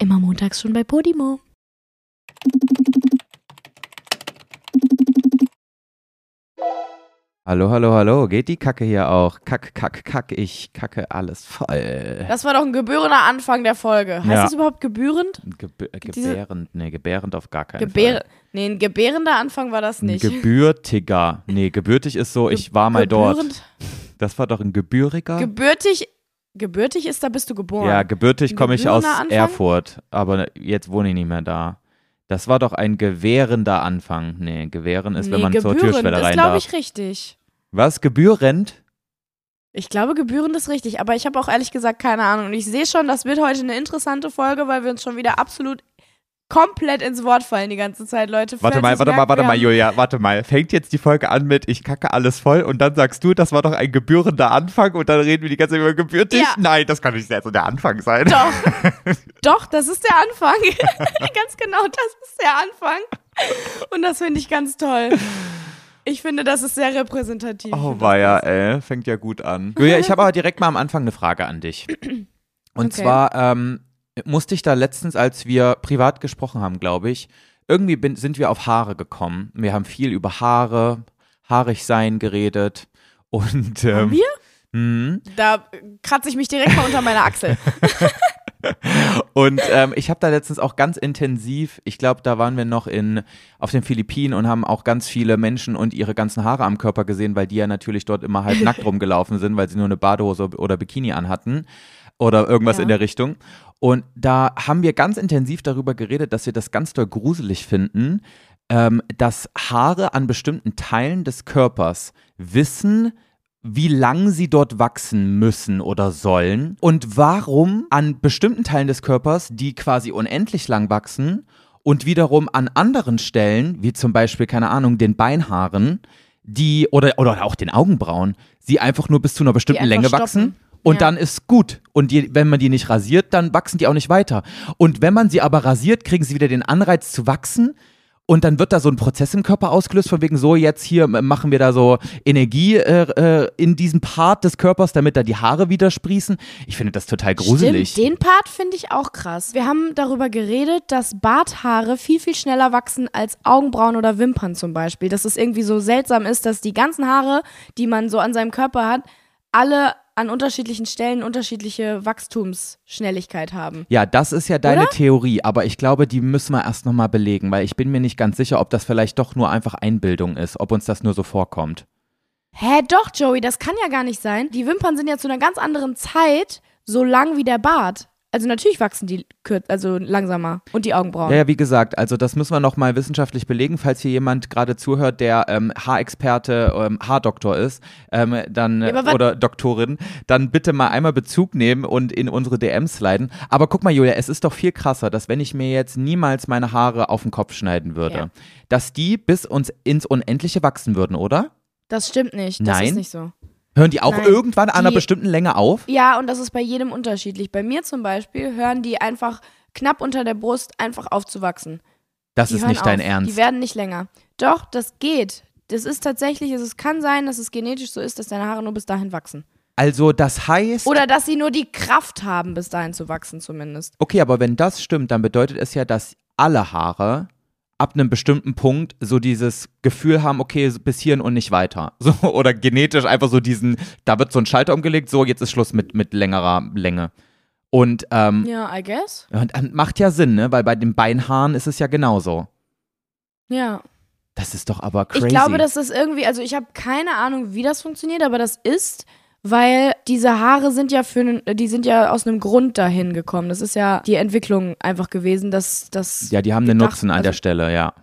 Immer montags schon bei Podimo. Hallo, hallo, hallo. Geht die Kacke hier auch? Kack, kack, kack. Ich kacke alles voll. Das war doch ein gebührender Anfang der Folge. Heißt Ja. das überhaupt gebührend? Gebü äh, Diese- gebärend, nee, gebärend auf gar keinen Gebär Fall. nee, ein gebärender Anfang war das Ein nicht. gebürtiger. Nee, gebürtig ist so, ich war mal dort. Gebührend- Das war doch ein gebühriger? Gebürtig, gebürtig ist, da bist du geboren. ja, gebürtig komme ich aus Anfang? Erfurt, aber jetzt wohne ich nicht mehr da. Das war doch ein gewährender Anfang. Nee, gewähren ist, wenn Nee, man zur gebührend Türschwelle ist, rein glaube darf. ich, richtig. Was? Gebührend? Ich glaube, gebührend ist richtig, aber ich habe auch ehrlich gesagt keine Ahnung. Und ich sehe schon, das wird heute eine interessante Folge, weil wir uns schon wieder absolut komplett ins Wort fallen die ganze Zeit, Leute. Warte Falls mal, warte mal, warte mal, Julia, warte mal. Fängt jetzt die Folge an mit ich kacke alles voll und dann sagst du, das war doch ein gebührender Anfang und dann reden wir die ganze Zeit über gebürtig? Ja. Nein, das kann nicht so der Anfang sein. Doch, doch, das ist der Anfang. ganz genau, das ist der Anfang. Und das finde ich ganz toll. Ich finde, das ist sehr repräsentativ. Oh, war ja, ey, fängt ja gut an. Julia, ich habe aber direkt mal am Anfang eine Frage an dich. Und Okay. zwar ähm, musste ich da letztens, als wir privat gesprochen haben, glaube ich, irgendwie bin, sind wir auf Haare gekommen. Wir haben viel über Haare, haarig sein geredet. Und ähm, Haben wir? mhm. Da kratze ich mich direkt mal unter meine Achsel. Und ähm, ich habe da letztens auch ganz intensiv, ich glaube, da waren wir noch in auf den Philippinen und haben auch ganz viele Menschen und ihre ganzen Haare am Körper gesehen, weil die ja natürlich dort immer halb nackt rumgelaufen sind, weil sie nur eine Badehose oder Bikini anhatten oder irgendwas Ja. in der Richtung. Und da haben wir ganz intensiv darüber geredet, dass wir das ganz doll gruselig finden, ähm, dass Haare an bestimmten Teilen des Körpers wissen, wie lang sie dort wachsen müssen oder sollen und warum an bestimmten Teilen des Körpers, die quasi unendlich lang wachsen und wiederum an anderen Stellen, wie zum Beispiel, keine Ahnung, den Beinhaaren, die oder, oder auch den Augenbrauen, sie einfach nur bis zu einer bestimmten Länge stoppen. wachsen. Und Ja. dann ist gut. Und die, wenn man die nicht rasiert, dann wachsen die auch nicht weiter. Und wenn man sie aber rasiert, kriegen sie wieder den Anreiz zu wachsen. Und dann wird da so ein Prozess im Körper ausgelöst, von wegen so, jetzt hier machen wir da so Energie äh, äh, in diesem Part des Körpers, damit da die Haare wieder sprießen. Ich finde das total gruselig. Stimmt, den Part finde ich auch krass. Wir haben darüber geredet, dass Barthaare viel, viel schneller wachsen als Augenbrauen oder Wimpern zum Beispiel. Dass es irgendwie so seltsam ist, dass die ganzen Haare, die man so an seinem Körper hat, alle an unterschiedlichen Stellen unterschiedliche Wachstumsschnelligkeit haben. Ja, das ist ja deine Oder? Theorie, aber ich glaube, die müssen wir erst nochmal belegen, weil ich bin mir nicht ganz sicher, ob das vielleicht doch nur einfach Einbildung ist, ob uns das nur so vorkommt. Hä, doch, Joey, das kann ja gar nicht sein. Die Wimpern sind ja zu einer ganz anderen Zeit so lang wie der Bart. Also natürlich wachsen die kür also langsamer und die Augenbrauen. Ja, ja, wie gesagt, also das müssen wir nochmal wissenschaftlich belegen, falls hier jemand gerade zuhört, der ähm, Haarexperte, ähm, Haardoktor ist, ähm, dann Ja, oder Doktorin, dann bitte mal einmal Bezug nehmen und in unsere DMs sliden. Aber guck mal, Julia, es ist doch viel krasser, dass wenn ich mir jetzt niemals meine Haare auf den Kopf schneiden würde, Ja. dass die bis uns ins Unendliche wachsen würden, oder? Das stimmt nicht. Das Nein? ist nicht so. Hören die auch Nein, irgendwann an einer die- bestimmten Länge auf? Ja, und das ist bei jedem unterschiedlich. Bei mir zum Beispiel hören die einfach knapp unter der Brust einfach aufzuwachsen. Das Die ist nicht dein auf. Ernst. Die werden nicht länger. Doch, das geht. Das ist tatsächlich, es kann sein, dass es genetisch so ist, dass deine Haare nur bis dahin wachsen. Also das heißt, Oder dass sie nur die Kraft haben, bis dahin zu wachsen zumindest. Okay, aber wenn das stimmt, dann bedeutet es ja, dass alle Haare ab einem bestimmten Punkt so dieses Gefühl haben, okay, bis hierhin und nicht weiter. So, oder genetisch einfach so diesen, da wird so ein Schalter umgelegt, so, jetzt ist Schluss mit, mit längerer Länge. Und, ähm, Ja, I guess. und, ähm, macht ja Sinn, ne? Weil bei den Beinhaaren ist es ja genauso. Ja. Das ist doch aber crazy. Ich glaube, dass das irgendwie, also ich habe keine Ahnung, wie das funktioniert, aber das ist, weil diese Haare sind ja für, nen- die sind ja aus einem Grund dahin gekommen. Das ist ja die Entwicklung einfach gewesen, dass das. ja, die haben einen gedacht- Nutzen an also- der Stelle, ja.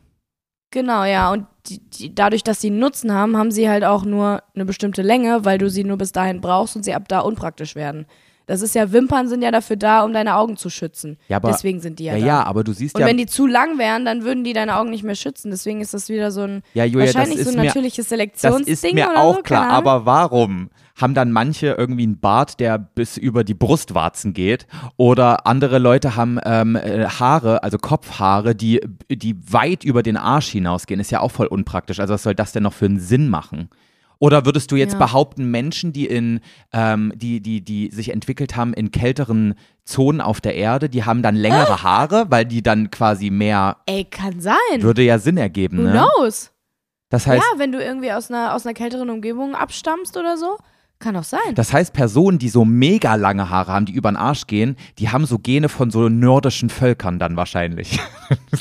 Genau, ja. Und die, die, dadurch, dass sie einen Nutzen haben, haben sie halt auch nur eine bestimmte Länge, weil du sie nur bis dahin brauchst und sie ab da unpraktisch werden. Das ist ja, Wimpern sind ja dafür da, um deine Augen zu schützen. Ja, aber- Deswegen sind die ja, Ja, da. ja, aber du siehst Und ja. wenn die zu lang wären, dann würden die deine Augen nicht mehr schützen. Deswegen ist das wieder so ein Ja, Julia, das wahrscheinlich so ein natürliches Das Selektionsding ist mir auch so, klar, aber warum haben dann manche irgendwie einen Bart, der bis über die Brustwarzen geht oder andere Leute haben ähm, äh, Haare, also Kopfhaare, die, die weit über den Arsch hinausgehen, ist ja auch voll unpraktisch. Also was soll das denn noch für einen Sinn machen? Oder würdest du jetzt Ja. behaupten, Menschen, die in, ähm, die, die, die sich entwickelt haben in kälteren Zonen auf der Erde, die haben dann längere Ah. Haare, weil die dann quasi mehr, Ey, kann sein. würde ja Sinn ergeben, Who ne? knows? Das heißt, ja, wenn du irgendwie aus einer, aus einer kälteren Umgebung abstammst oder so, kann auch sein. das heißt, Personen, die so mega lange Haare haben, die über den Arsch gehen, die haben so Gene von so nordischen Völkern dann wahrscheinlich.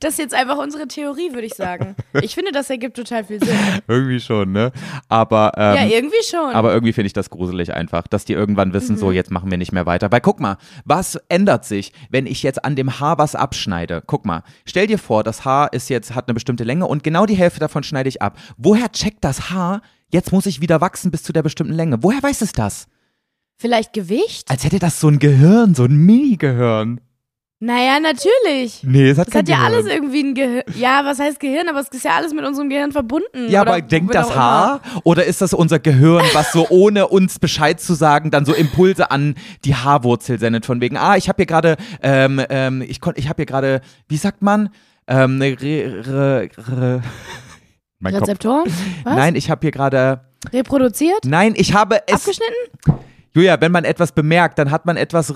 Das ist jetzt einfach unsere Theorie, würde ich sagen. Ich finde, das ergibt total viel Sinn. irgendwie schon, ne? Aber, ähm, ja, irgendwie schon. Aber irgendwie finde ich das gruselig einfach, dass die irgendwann wissen, so jetzt machen wir nicht mehr weiter. Weil guck mal, was ändert sich, wenn ich jetzt an dem Haar was abschneide? Guck mal, stell dir vor, das Haar ist jetzt, hat eine bestimmte Länge und genau die Hälfte davon schneide ich ab. Woher checkt das Haar, jetzt muss ich wieder wachsen bis zu der bestimmten Länge? Woher weiß es das? Vielleicht Gewicht? Als hätte das so ein Gehirn, so ein Mini-Gehirn. Naja, natürlich. Nee, es hat Es kein hat ja Gehirn. alles irgendwie ein Gehirn. Ja, was heißt Gehirn? Aber es ist ja alles mit unserem Gehirn verbunden. Ja, Oder aber denkt das immer. Haar oder ist das unser Gehirn, was so ohne uns Bescheid zu sagen, dann so Impulse an die Haarwurzel sendet von wegen, ah, ich habe hier gerade, ähm, ähm, ich konnte, ich habe hier gerade, wie sagt man, ähm, ne, re, re, re, mein? Was? Nein, ich habe hier gerade, Reproduziert? nein, ich habe es, Abgeschnitten? Julia, wenn man etwas bemerkt, dann hat man etwas,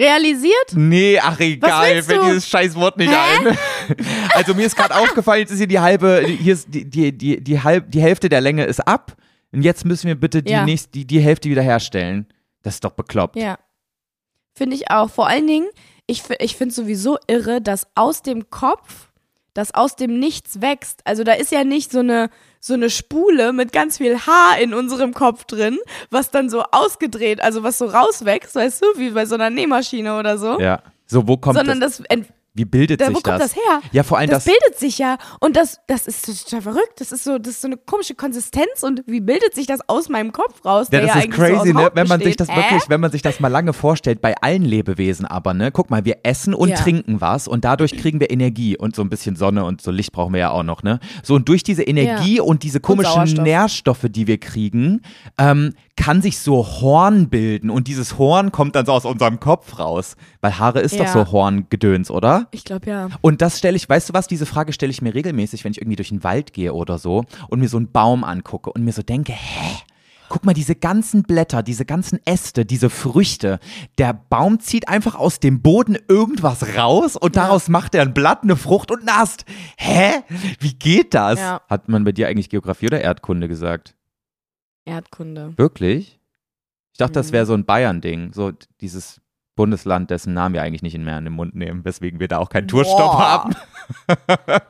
Realisiert? nee, ach egal, fällt dieses scheiß Wort nicht Hä? ein. Also mir ist gerade aufgefallen, jetzt ist hier die halbe, hier ist die, die, die, die, halb, die Hälfte der Länge ist ab. Und jetzt müssen wir bitte die, Ja. nächste, die, die Hälfte wieder herstellen. Das ist doch bekloppt. Ja. Finde ich auch. Vor allen Dingen, ich, ich finde sowieso irre, dass aus dem Kopf, dass aus dem Nichts wächst. Also da ist ja nicht so eine, so eine Spule mit ganz viel Haar in unserem Kopf drin, was dann so ausgedreht, also was so rauswächst, weißt du, wie bei so einer Nähmaschine oder so. Ja. So, wo kommt Sondern das? das, ent- Wie bildet da, sich wo kommt das her? Ja, vor allem das, das. bildet sich ja und das, das ist total verrückt. Das ist so, das ist so eine komische Konsistenz und wie bildet sich das aus meinem Kopf raus? Ja, der das ja ist eigentlich so crazy, ne? Wenn man sich besteht. das Hä? wirklich, wenn man sich das mal lange vorstellt, bei allen Lebewesen aber, ne? Guck mal, wir essen und Ja. trinken was und dadurch kriegen wir Energie und so ein bisschen Sonne und so Licht brauchen wir ja auch noch, ne? So und durch diese Energie und diese komischen Sauerstoff. Nährstoffe, die wir kriegen, ähm, kann sich so Horn bilden und dieses Horn kommt dann so aus unserem Kopf raus. Weil Haare ist doch Ja. so Horngedöns, oder? Ich glaube ja. Und das stelle ich, weißt du was, diese Frage stelle ich mir regelmäßig, wenn ich irgendwie durch den Wald gehe oder so und mir so einen Baum angucke und mir so denke, hä? Guck mal, diese ganzen Blätter, diese ganzen Äste, diese Früchte. Der Baum zieht einfach aus dem Boden irgendwas raus und daraus macht er ein Blatt, eine Frucht und einen Ast. Hä? Wie geht das? Ja. Hat man bei dir eigentlich Geografie oder Erdkunde gesagt? Erdkunde. Wirklich? Ich dachte, das Mhm. wäre so ein Bayern-Ding, so dieses Bundesland, dessen Namen wir eigentlich nicht mehr in den Mund nehmen, weswegen wir da auch keinen Tourstopp haben.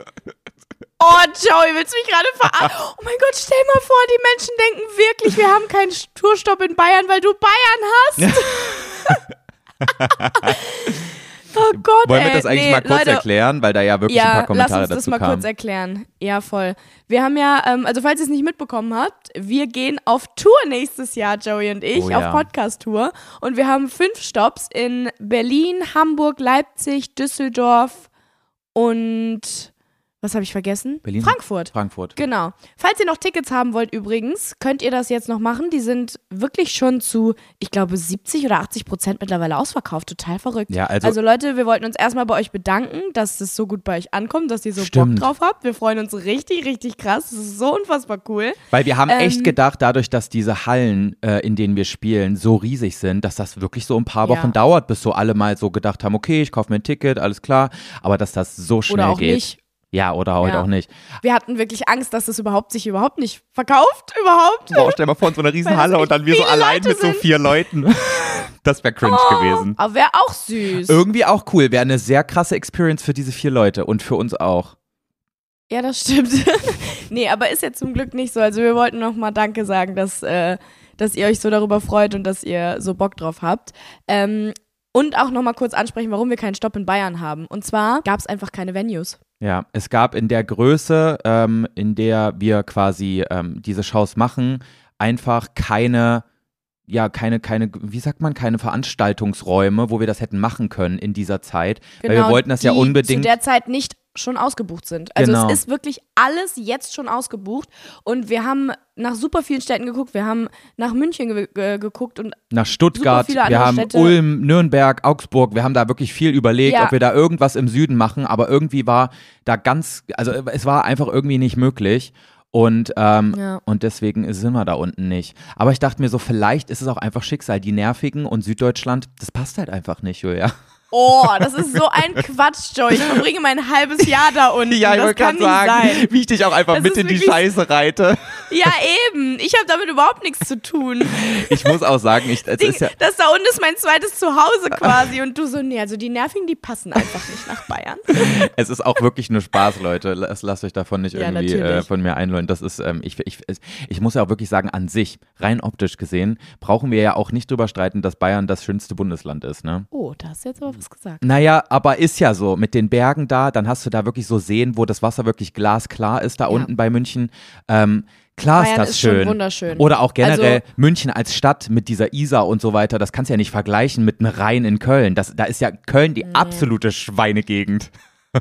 Oh, Joey, willst du mich gerade verarschen? Oh mein Gott, stell mal vor, die Menschen denken wirklich, wir haben keinen Tourstopp in Bayern, weil du Bayern hast. oh Gott, Wollen wir ey. das eigentlich nee, mal kurz Leute, erklären, weil da ja wirklich ein Ja, paar lass Kommentare uns das dazu mal kamen. kurz erklären. Ja, voll. Wir haben ja, ähm, also falls ihr es nicht mitbekommen habt, wir gehen auf Tour nächstes Jahr, Joey und ich, Oh ja. auf Podcast-Tour. Und wir haben fünf Stops in Berlin, Hamburg, Leipzig, Düsseldorf und was habe ich vergessen? Berlin? Frankfurt. Frankfurt. Genau. Falls ihr noch Tickets haben wollt übrigens, könnt ihr das jetzt noch machen. Die sind wirklich schon zu, ich glaube, 70 oder 80 Prozent mittlerweile ausverkauft. Total verrückt. Ja, also- Leute, wir wollten uns erstmal bei euch bedanken, dass es so gut bei euch ankommt, dass ihr so Stimmt. Bock drauf habt. Wir freuen uns richtig, richtig krass. Das ist so unfassbar cool. Weil wir haben echt Ähm, gedacht, dadurch, dass diese Hallen, äh, in denen wir spielen, so riesig sind, dass das wirklich so ein paar Ja. Wochen dauert, bis so alle mal so gedacht haben, okay, ich kaufe mir ein Ticket, alles klar. Aber dass das so schnell Oder auch geht. nicht. Ja, oder heute Ja. auch nicht. Wir hatten wirklich Angst, dass es überhaupt sich überhaupt nicht verkauft. Überhaupt. Boah, stell mal vor, in so einer riesen Weil das Halle echt und dann wir so allein Leute mit so sind. vier Leuten. Das wäre cringe gewesen. Aber wäre auch süß. Irgendwie auch cool. Wäre eine sehr krasse Experience für diese vier Leute und für uns auch. Ja, das stimmt. nee, aber ist ja zum Glück nicht so. Also wir wollten nochmal Danke sagen, dass, äh, dass ihr euch so darüber freut und dass ihr so Bock drauf habt. Ähm, und auch nochmal kurz ansprechen, warum wir keinen Stopp in Bayern haben. Und zwar gab es einfach keine Venues. Ja, es gab in der Größe, ähm, in der wir quasi ähm, diese Shows machen, einfach keine, ja, keine, keine, wie sagt man, keine Veranstaltungsräume, wo wir das hätten machen können in dieser Zeit. weil wir wollten das ja Genau, unbedingt. zu der Zeit nicht schon ausgebucht sind. Also Genau. es ist wirklich alles jetzt schon ausgebucht und wir haben nach super vielen Städten geguckt. Wir haben nach München ge ge geguckt und nach Stuttgart, wir haben Städte. Ulm, Nürnberg, Augsburg, wir haben da wirklich viel überlegt, Ja. ob wir da irgendwas im Süden machen, aber irgendwie war da ganz, also es war einfach irgendwie nicht möglich. Und, ähm, Ja. und deswegen sind wir da unten nicht. Aber ich dachte mir so, vielleicht ist es auch einfach Schicksal. Die Nervigen und Süddeutschland, das passt halt einfach nicht, Julia. Oh, das ist so ein Quatsch, Joey. Ich verbringe mein halbes Jahr da unten. Ja, ich das wollte kann gerade nicht sagen, sein. wie ich dich auch einfach Das mit ist in die Scheiße reite. Ja, eben. Ich habe damit überhaupt nichts zu tun. Ich muss auch sagen, ich, es Ding, ist ja, das da unten ist mein zweites Zuhause quasi. Und du so, nee, also die Nervigen, die passen einfach nicht nach Bayern. es ist auch wirklich nur Spaß, Leute. Lasst, lasst euch davon nicht Ja, irgendwie äh, natürlich. von mir einlullen. Das ist, ähm, ich, ich, ich muss ja auch wirklich sagen, an sich, rein optisch gesehen, brauchen wir ja auch nicht drüber streiten, dass Bayern das schönste Bundesland ist, ne? Oh, da hast du jetzt aber was gesagt. Naja, aber ist ja so. Mit den Bergen da, dann hast du da wirklich so Seen, wo das Wasser wirklich glasklar ist, da Ja. unten bei München. Ähm, klar Bayern ist das ist schön. wunderschön. Oder auch generell Also- München als Stadt mit dieser Isar und so weiter, das kannst du ja nicht vergleichen mit einem Rhein in Köln. Das, da ist ja Köln die absolute Schweinegegend.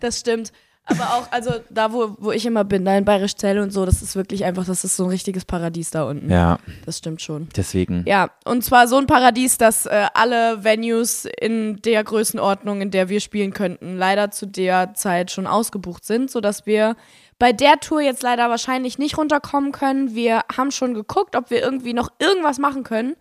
Das stimmt. Aber auch, also da, wo, wo ich immer bin, da in Bayerisch Zell und so, das ist wirklich einfach, das ist so ein richtiges Paradies da unten. Ja, Das stimmt schon. deswegen. Ja, und zwar so ein Paradies, dass äh, alle Venues in der Größenordnung, in der wir spielen könnten, leider zu der Zeit schon ausgebucht sind, sodass wir bei der Tour jetzt leider wahrscheinlich nicht runterkommen können. Wir haben schon geguckt, ob wir irgendwie noch irgendwas machen können.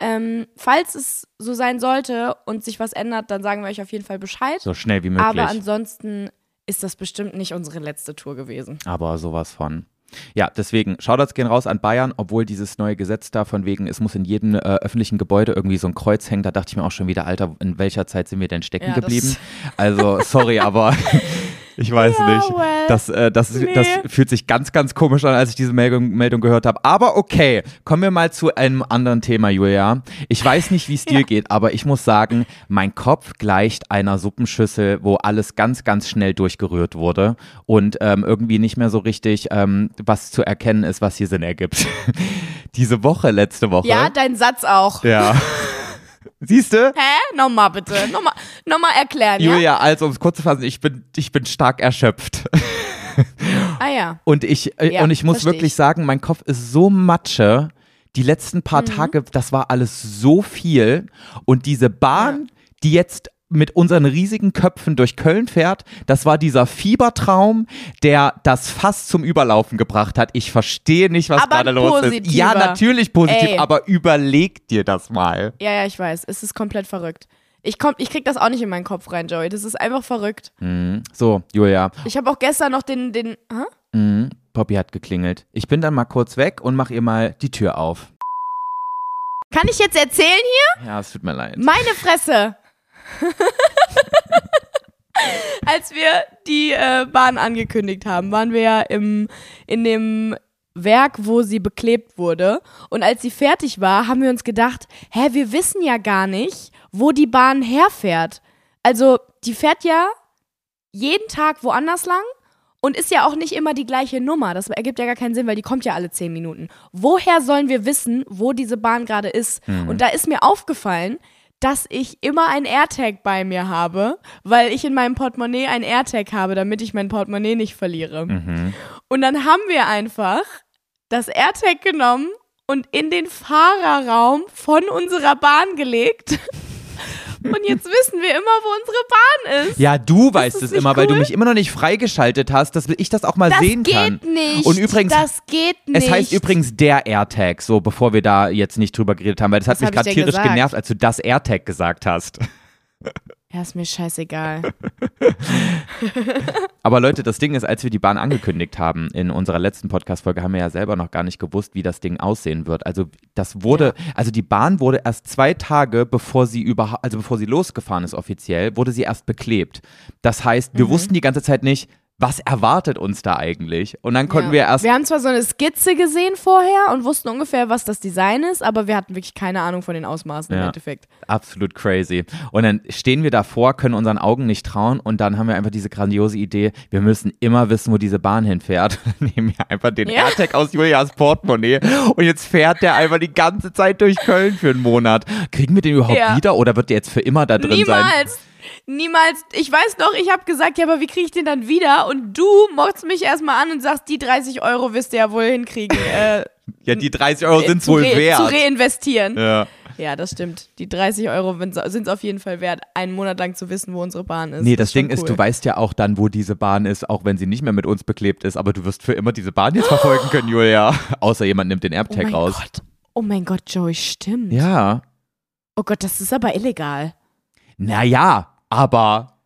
Ähm, falls es so sein sollte und sich was ändert, dann sagen wir euch auf jeden Fall Bescheid. So schnell wie möglich. Aber ansonsten ist das bestimmt nicht unsere letzte Tour gewesen. aber sowas von. Ja, deswegen, Shoutouts gehen raus an Bayern, obwohl dieses neue Gesetz da von wegen, es muss in jedem äh, öffentlichen Gebäude irgendwie so ein Kreuz hängen. Da dachte ich mir auch schon wieder, Alter, in welcher Zeit sind wir denn stecken Ja, geblieben? Also, sorry, aber ich weiß Ja, nicht. well, Das, äh, das, nee. das fühlt sich ganz, ganz komisch an, als ich diese Meldung, Meldung gehört habe. Aber okay, kommen wir mal zu einem anderen Thema, Julia. Ich weiß nicht, wie es dir geht, aber ich muss sagen, mein Kopf gleicht einer Suppenschüssel, wo alles ganz, ganz schnell durchgerührt wurde und ähm, irgendwie nicht mehr so richtig ähm, was zu erkennen ist, was hier Sinn ergibt. Diese Woche, letzte Woche. Ja, dein Satz auch. ja. Siehst du? Hä? Nochmal bitte. Nochmal, nochmal erklären, ja? Julia, also um es kurz zu fassen, ich bin, ich bin stark erschöpft. Ah ja. Und ich, äh, Ja, und ich muss wirklich ich. sagen, mein Kopf ist so matsche. Die letzten paar Mhm. Tage, das war alles so viel. Und diese Bahn, die jetzt mit unseren riesigen Köpfen durch Köln fährt, das war dieser Fiebertraum, der das fast zum Überlaufen gebracht hat. Ich verstehe nicht, was Aber gerade los ist. Ja, natürlich positiv, Ey. aber überleg dir das mal. Ja, ja, ich weiß. Es ist komplett verrückt. Ich, komm, ich krieg das auch nicht in meinen Kopf rein, Joey. Das ist einfach verrückt. Mhm. So, Julia, Ich habe auch gestern noch den, den, hä? mhm. Poppy hat geklingelt. Ich bin dann mal kurz weg und mach ihr mal die Tür auf. Kann ich jetzt erzählen hier? Ja, es tut mir leid. Meine Fresse! Als wir die äh, Bahn angekündigt haben, waren wir ja im, in dem Werk, wo sie beklebt wurde. Und als sie fertig war, haben wir uns gedacht, hä, wir wissen ja gar nicht, wo die Bahn herfährt. Also, die fährt ja jeden Tag woanders lang und ist ja auch nicht immer die gleiche Nummer. Das ergibt ja gar keinen Sinn, weil die kommt ja alle zehn Minuten. Woher sollen wir wissen, wo diese Bahn gerade ist? Und da ist mir aufgefallen, dass ich immer ein AirTag bei mir habe, weil ich in meinem Portemonnaie ein AirTag habe, damit ich mein Portemonnaie nicht verliere. Und dann haben wir einfach das AirTag genommen und in den Fahrerraum von unserer Bahn gelegt. Und jetzt wissen wir immer, wo unsere Bahn ist. Ja, du weißt das es immer, weil du cool? mich immer noch nicht freigeschaltet hast, dass ich das auch mal Das sehen geht kann. nicht. Und übrigens, das geht nicht. es heißt übrigens der AirTag, so bevor wir da jetzt nicht drüber geredet haben, weil das hat Was mich gerade tierisch gesagt? genervt, als du das AirTag gesagt hast. Ja, ist mir scheißegal. Aber Leute, das Ding ist, als wir die Bahn angekündigt haben in unserer letzten Podcast-Folge, haben wir ja selber noch gar nicht gewusst, wie das Ding aussehen wird. Also das wurde, also die Bahn wurde erst zwei Tage, bevor sie überhaupt, also bevor sie losgefahren ist offiziell, wurde sie erst beklebt. Das heißt, Mhm. wir wussten die ganze Zeit nicht, was erwartet uns da eigentlich? Und dann konnten ja. wir erst Wir haben zwar so eine Skizze gesehen vorher und wussten ungefähr, was das Design ist, aber wir hatten wirklich keine Ahnung von den Ausmaßen im Ja. Endeffekt. Absolut crazy. Und dann stehen wir davor, können unseren Augen nicht trauen und dann haben wir einfach diese grandiose Idee, wir müssen immer wissen, wo diese Bahn hinfährt. Nehmen wir einfach den Ja. AirTag aus Julias Portemonnaie und jetzt fährt der einfach die ganze Zeit durch Köln für einen Monat. Kriegen wir den überhaupt Ja. wieder oder wird der jetzt für immer da drin sein? Niemals. Niemals. Ich weiß noch, ich habe gesagt, ja, aber wie kriege ich den dann wieder? Und du mockst mich erstmal an und sagst, die 30 Euro wirst du ja wohl hinkriegen. Äh, Ja, die 30 Euro sind wohl wert. Zu reinvestieren. ja. Ja, das stimmt. Die 30 Euro sind es auf jeden Fall wert, einen Monat lang zu wissen, wo unsere Bahn ist. Nee, das, ist Ding schon ist, cool. du weißt ja auch dann, wo diese Bahn ist, auch wenn sie nicht mehr mit uns beklebt ist, aber du wirst für immer diese Bahn jetzt verfolgen können, Julia. Außer jemand nimmt den Oh AirTag mein raus. Gott. Oh mein Gott, Joey, stimmt. Ja. Oh Gott, das ist aber illegal. Naja, aber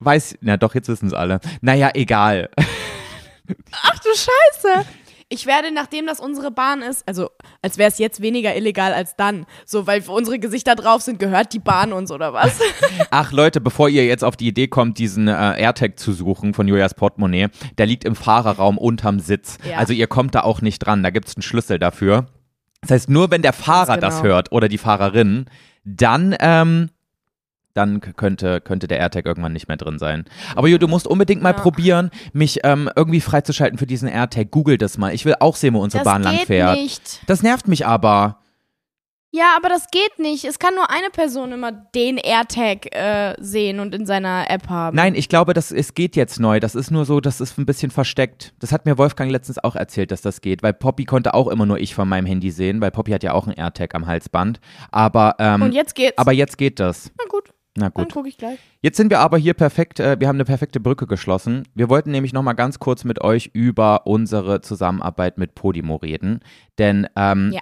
weiß, na doch, jetzt wissen es alle. Naja, egal. Ach du Scheiße. Ich werde, nachdem das unsere Bahn ist, also als wäre es jetzt weniger illegal als dann, so weil unsere Gesichter drauf sind, gehört die Bahn uns oder was? Ach Leute, bevor ihr jetzt auf die Idee kommt, diesen äh, AirTag zu suchen von Julias Portemonnaie, der liegt im Fahrerraum unterm Sitz. Ja. Also ihr kommt da auch nicht dran, da gibt es einen Schlüssel dafür. Das heißt, nur wenn der Fahrer genau. das hört oder die Fahrerin, dann, ähm, dann könnte, könnte der AirTag irgendwann nicht mehr drin sein. Aber Jo, du musst unbedingt mal Ja. probieren, mich ähm, irgendwie freizuschalten für diesen AirTag. Google das mal. Ich will auch sehen, wo unsere das Bahn lang geht fährt. nicht. Das nervt mich aber. Ja, aber das geht nicht. Es kann nur eine Person immer den AirTag äh, sehen und in seiner App haben. Nein, ich glaube, das, es geht jetzt neu. Das ist nur so, das ist ein bisschen versteckt. Das hat mir Wolfgang letztens auch erzählt, dass das geht, weil Poppy konnte auch immer nur ich von meinem Handy sehen, weil Poppy hat ja auch einen AirTag am Halsband. Aber, ähm, Und jetzt geht's. aber jetzt geht das. Na gut, Na dann gut. gucke ich gleich. Jetzt sind wir aber hier perfekt, äh, wir haben eine perfekte Brücke geschlossen. Wir wollten nämlich nochmal ganz kurz mit euch über unsere Zusammenarbeit mit Podimo reden. Denn ähm, Ja.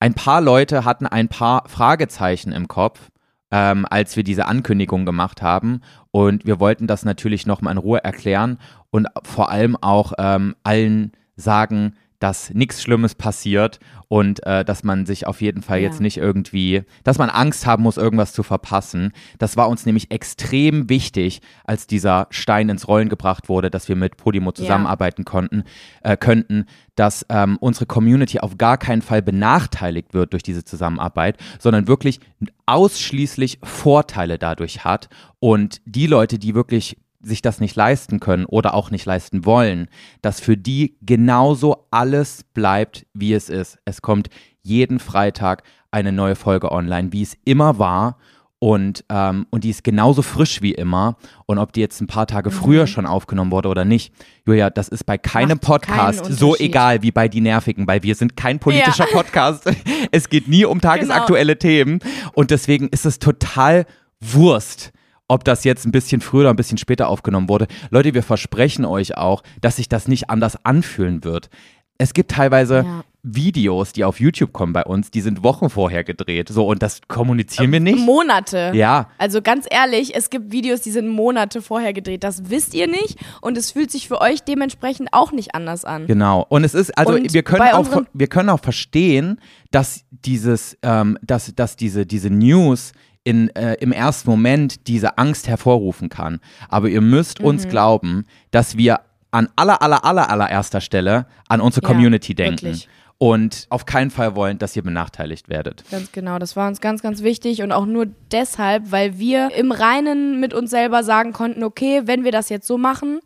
ein paar Leute hatten ein paar Fragezeichen im Kopf, ähm, als wir diese Ankündigung gemacht haben. Und wir wollten das natürlich nochmal in Ruhe erklären und vor allem auch ähm, allen sagen, dass nichts Schlimmes passiert und äh, dass man sich auf jeden Fall Ja. jetzt nicht irgendwie, dass man Angst haben muss, irgendwas zu verpassen. Das war uns nämlich extrem wichtig, als dieser Stein ins Rollen gebracht wurde, dass wir mit Podimo zusammenarbeiten konnten, äh, könnten, dass ähm, unsere Community auf gar keinen Fall benachteiligt wird durch diese Zusammenarbeit, sondern wirklich ausschließlich Vorteile dadurch hat und die Leute, die wirklich sich das nicht leisten können oder auch nicht leisten wollen, dass für die genauso alles bleibt, wie es ist. Es kommt jeden Freitag eine neue Folge online, wie es immer war. Und, ähm, und die ist genauso frisch wie immer. Und ob die jetzt ein paar Tage früher schon aufgenommen wurde oder nicht, Julia, das ist bei keinem Macht Podcast so egal wie bei Die Nervigen, weil wir sind kein politischer Ja. Genau. Podcast. Es geht nie um tagesaktuelle Themen. Und deswegen ist es total Wurst, ob das jetzt ein bisschen früher oder ein bisschen später aufgenommen wurde. Leute, wir versprechen euch auch, dass sich das nicht anders anfühlen wird. Es gibt teilweise Ja. Videos, die auf YouTube kommen bei uns, die sind Wochen vorher gedreht. So, und das kommunizieren wir nicht. Monate. Ja, Also ganz ehrlich, es gibt Videos, die sind Monate vorher gedreht. Das wisst ihr nicht und es fühlt sich für euch dementsprechend auch nicht anders an. Genau. Und es ist, also Und wir können auch, wir können auch verstehen, dass dieses, ähm, dass, dass diese, diese News in, äh, im ersten Moment diese Angst hervorrufen kann. Aber ihr müsst uns Mhm. glauben, dass wir an aller, aller, aller, allererster Stelle an unsere Ja, Community denken. wirklich. Und auf keinen Fall wollen, dass ihr benachteiligt werdet. Ganz genau, das war uns ganz, ganz wichtig und auch nur deshalb, weil wir im Reinen mit uns selber sagen konnten, okay, wenn wir das jetzt so machen,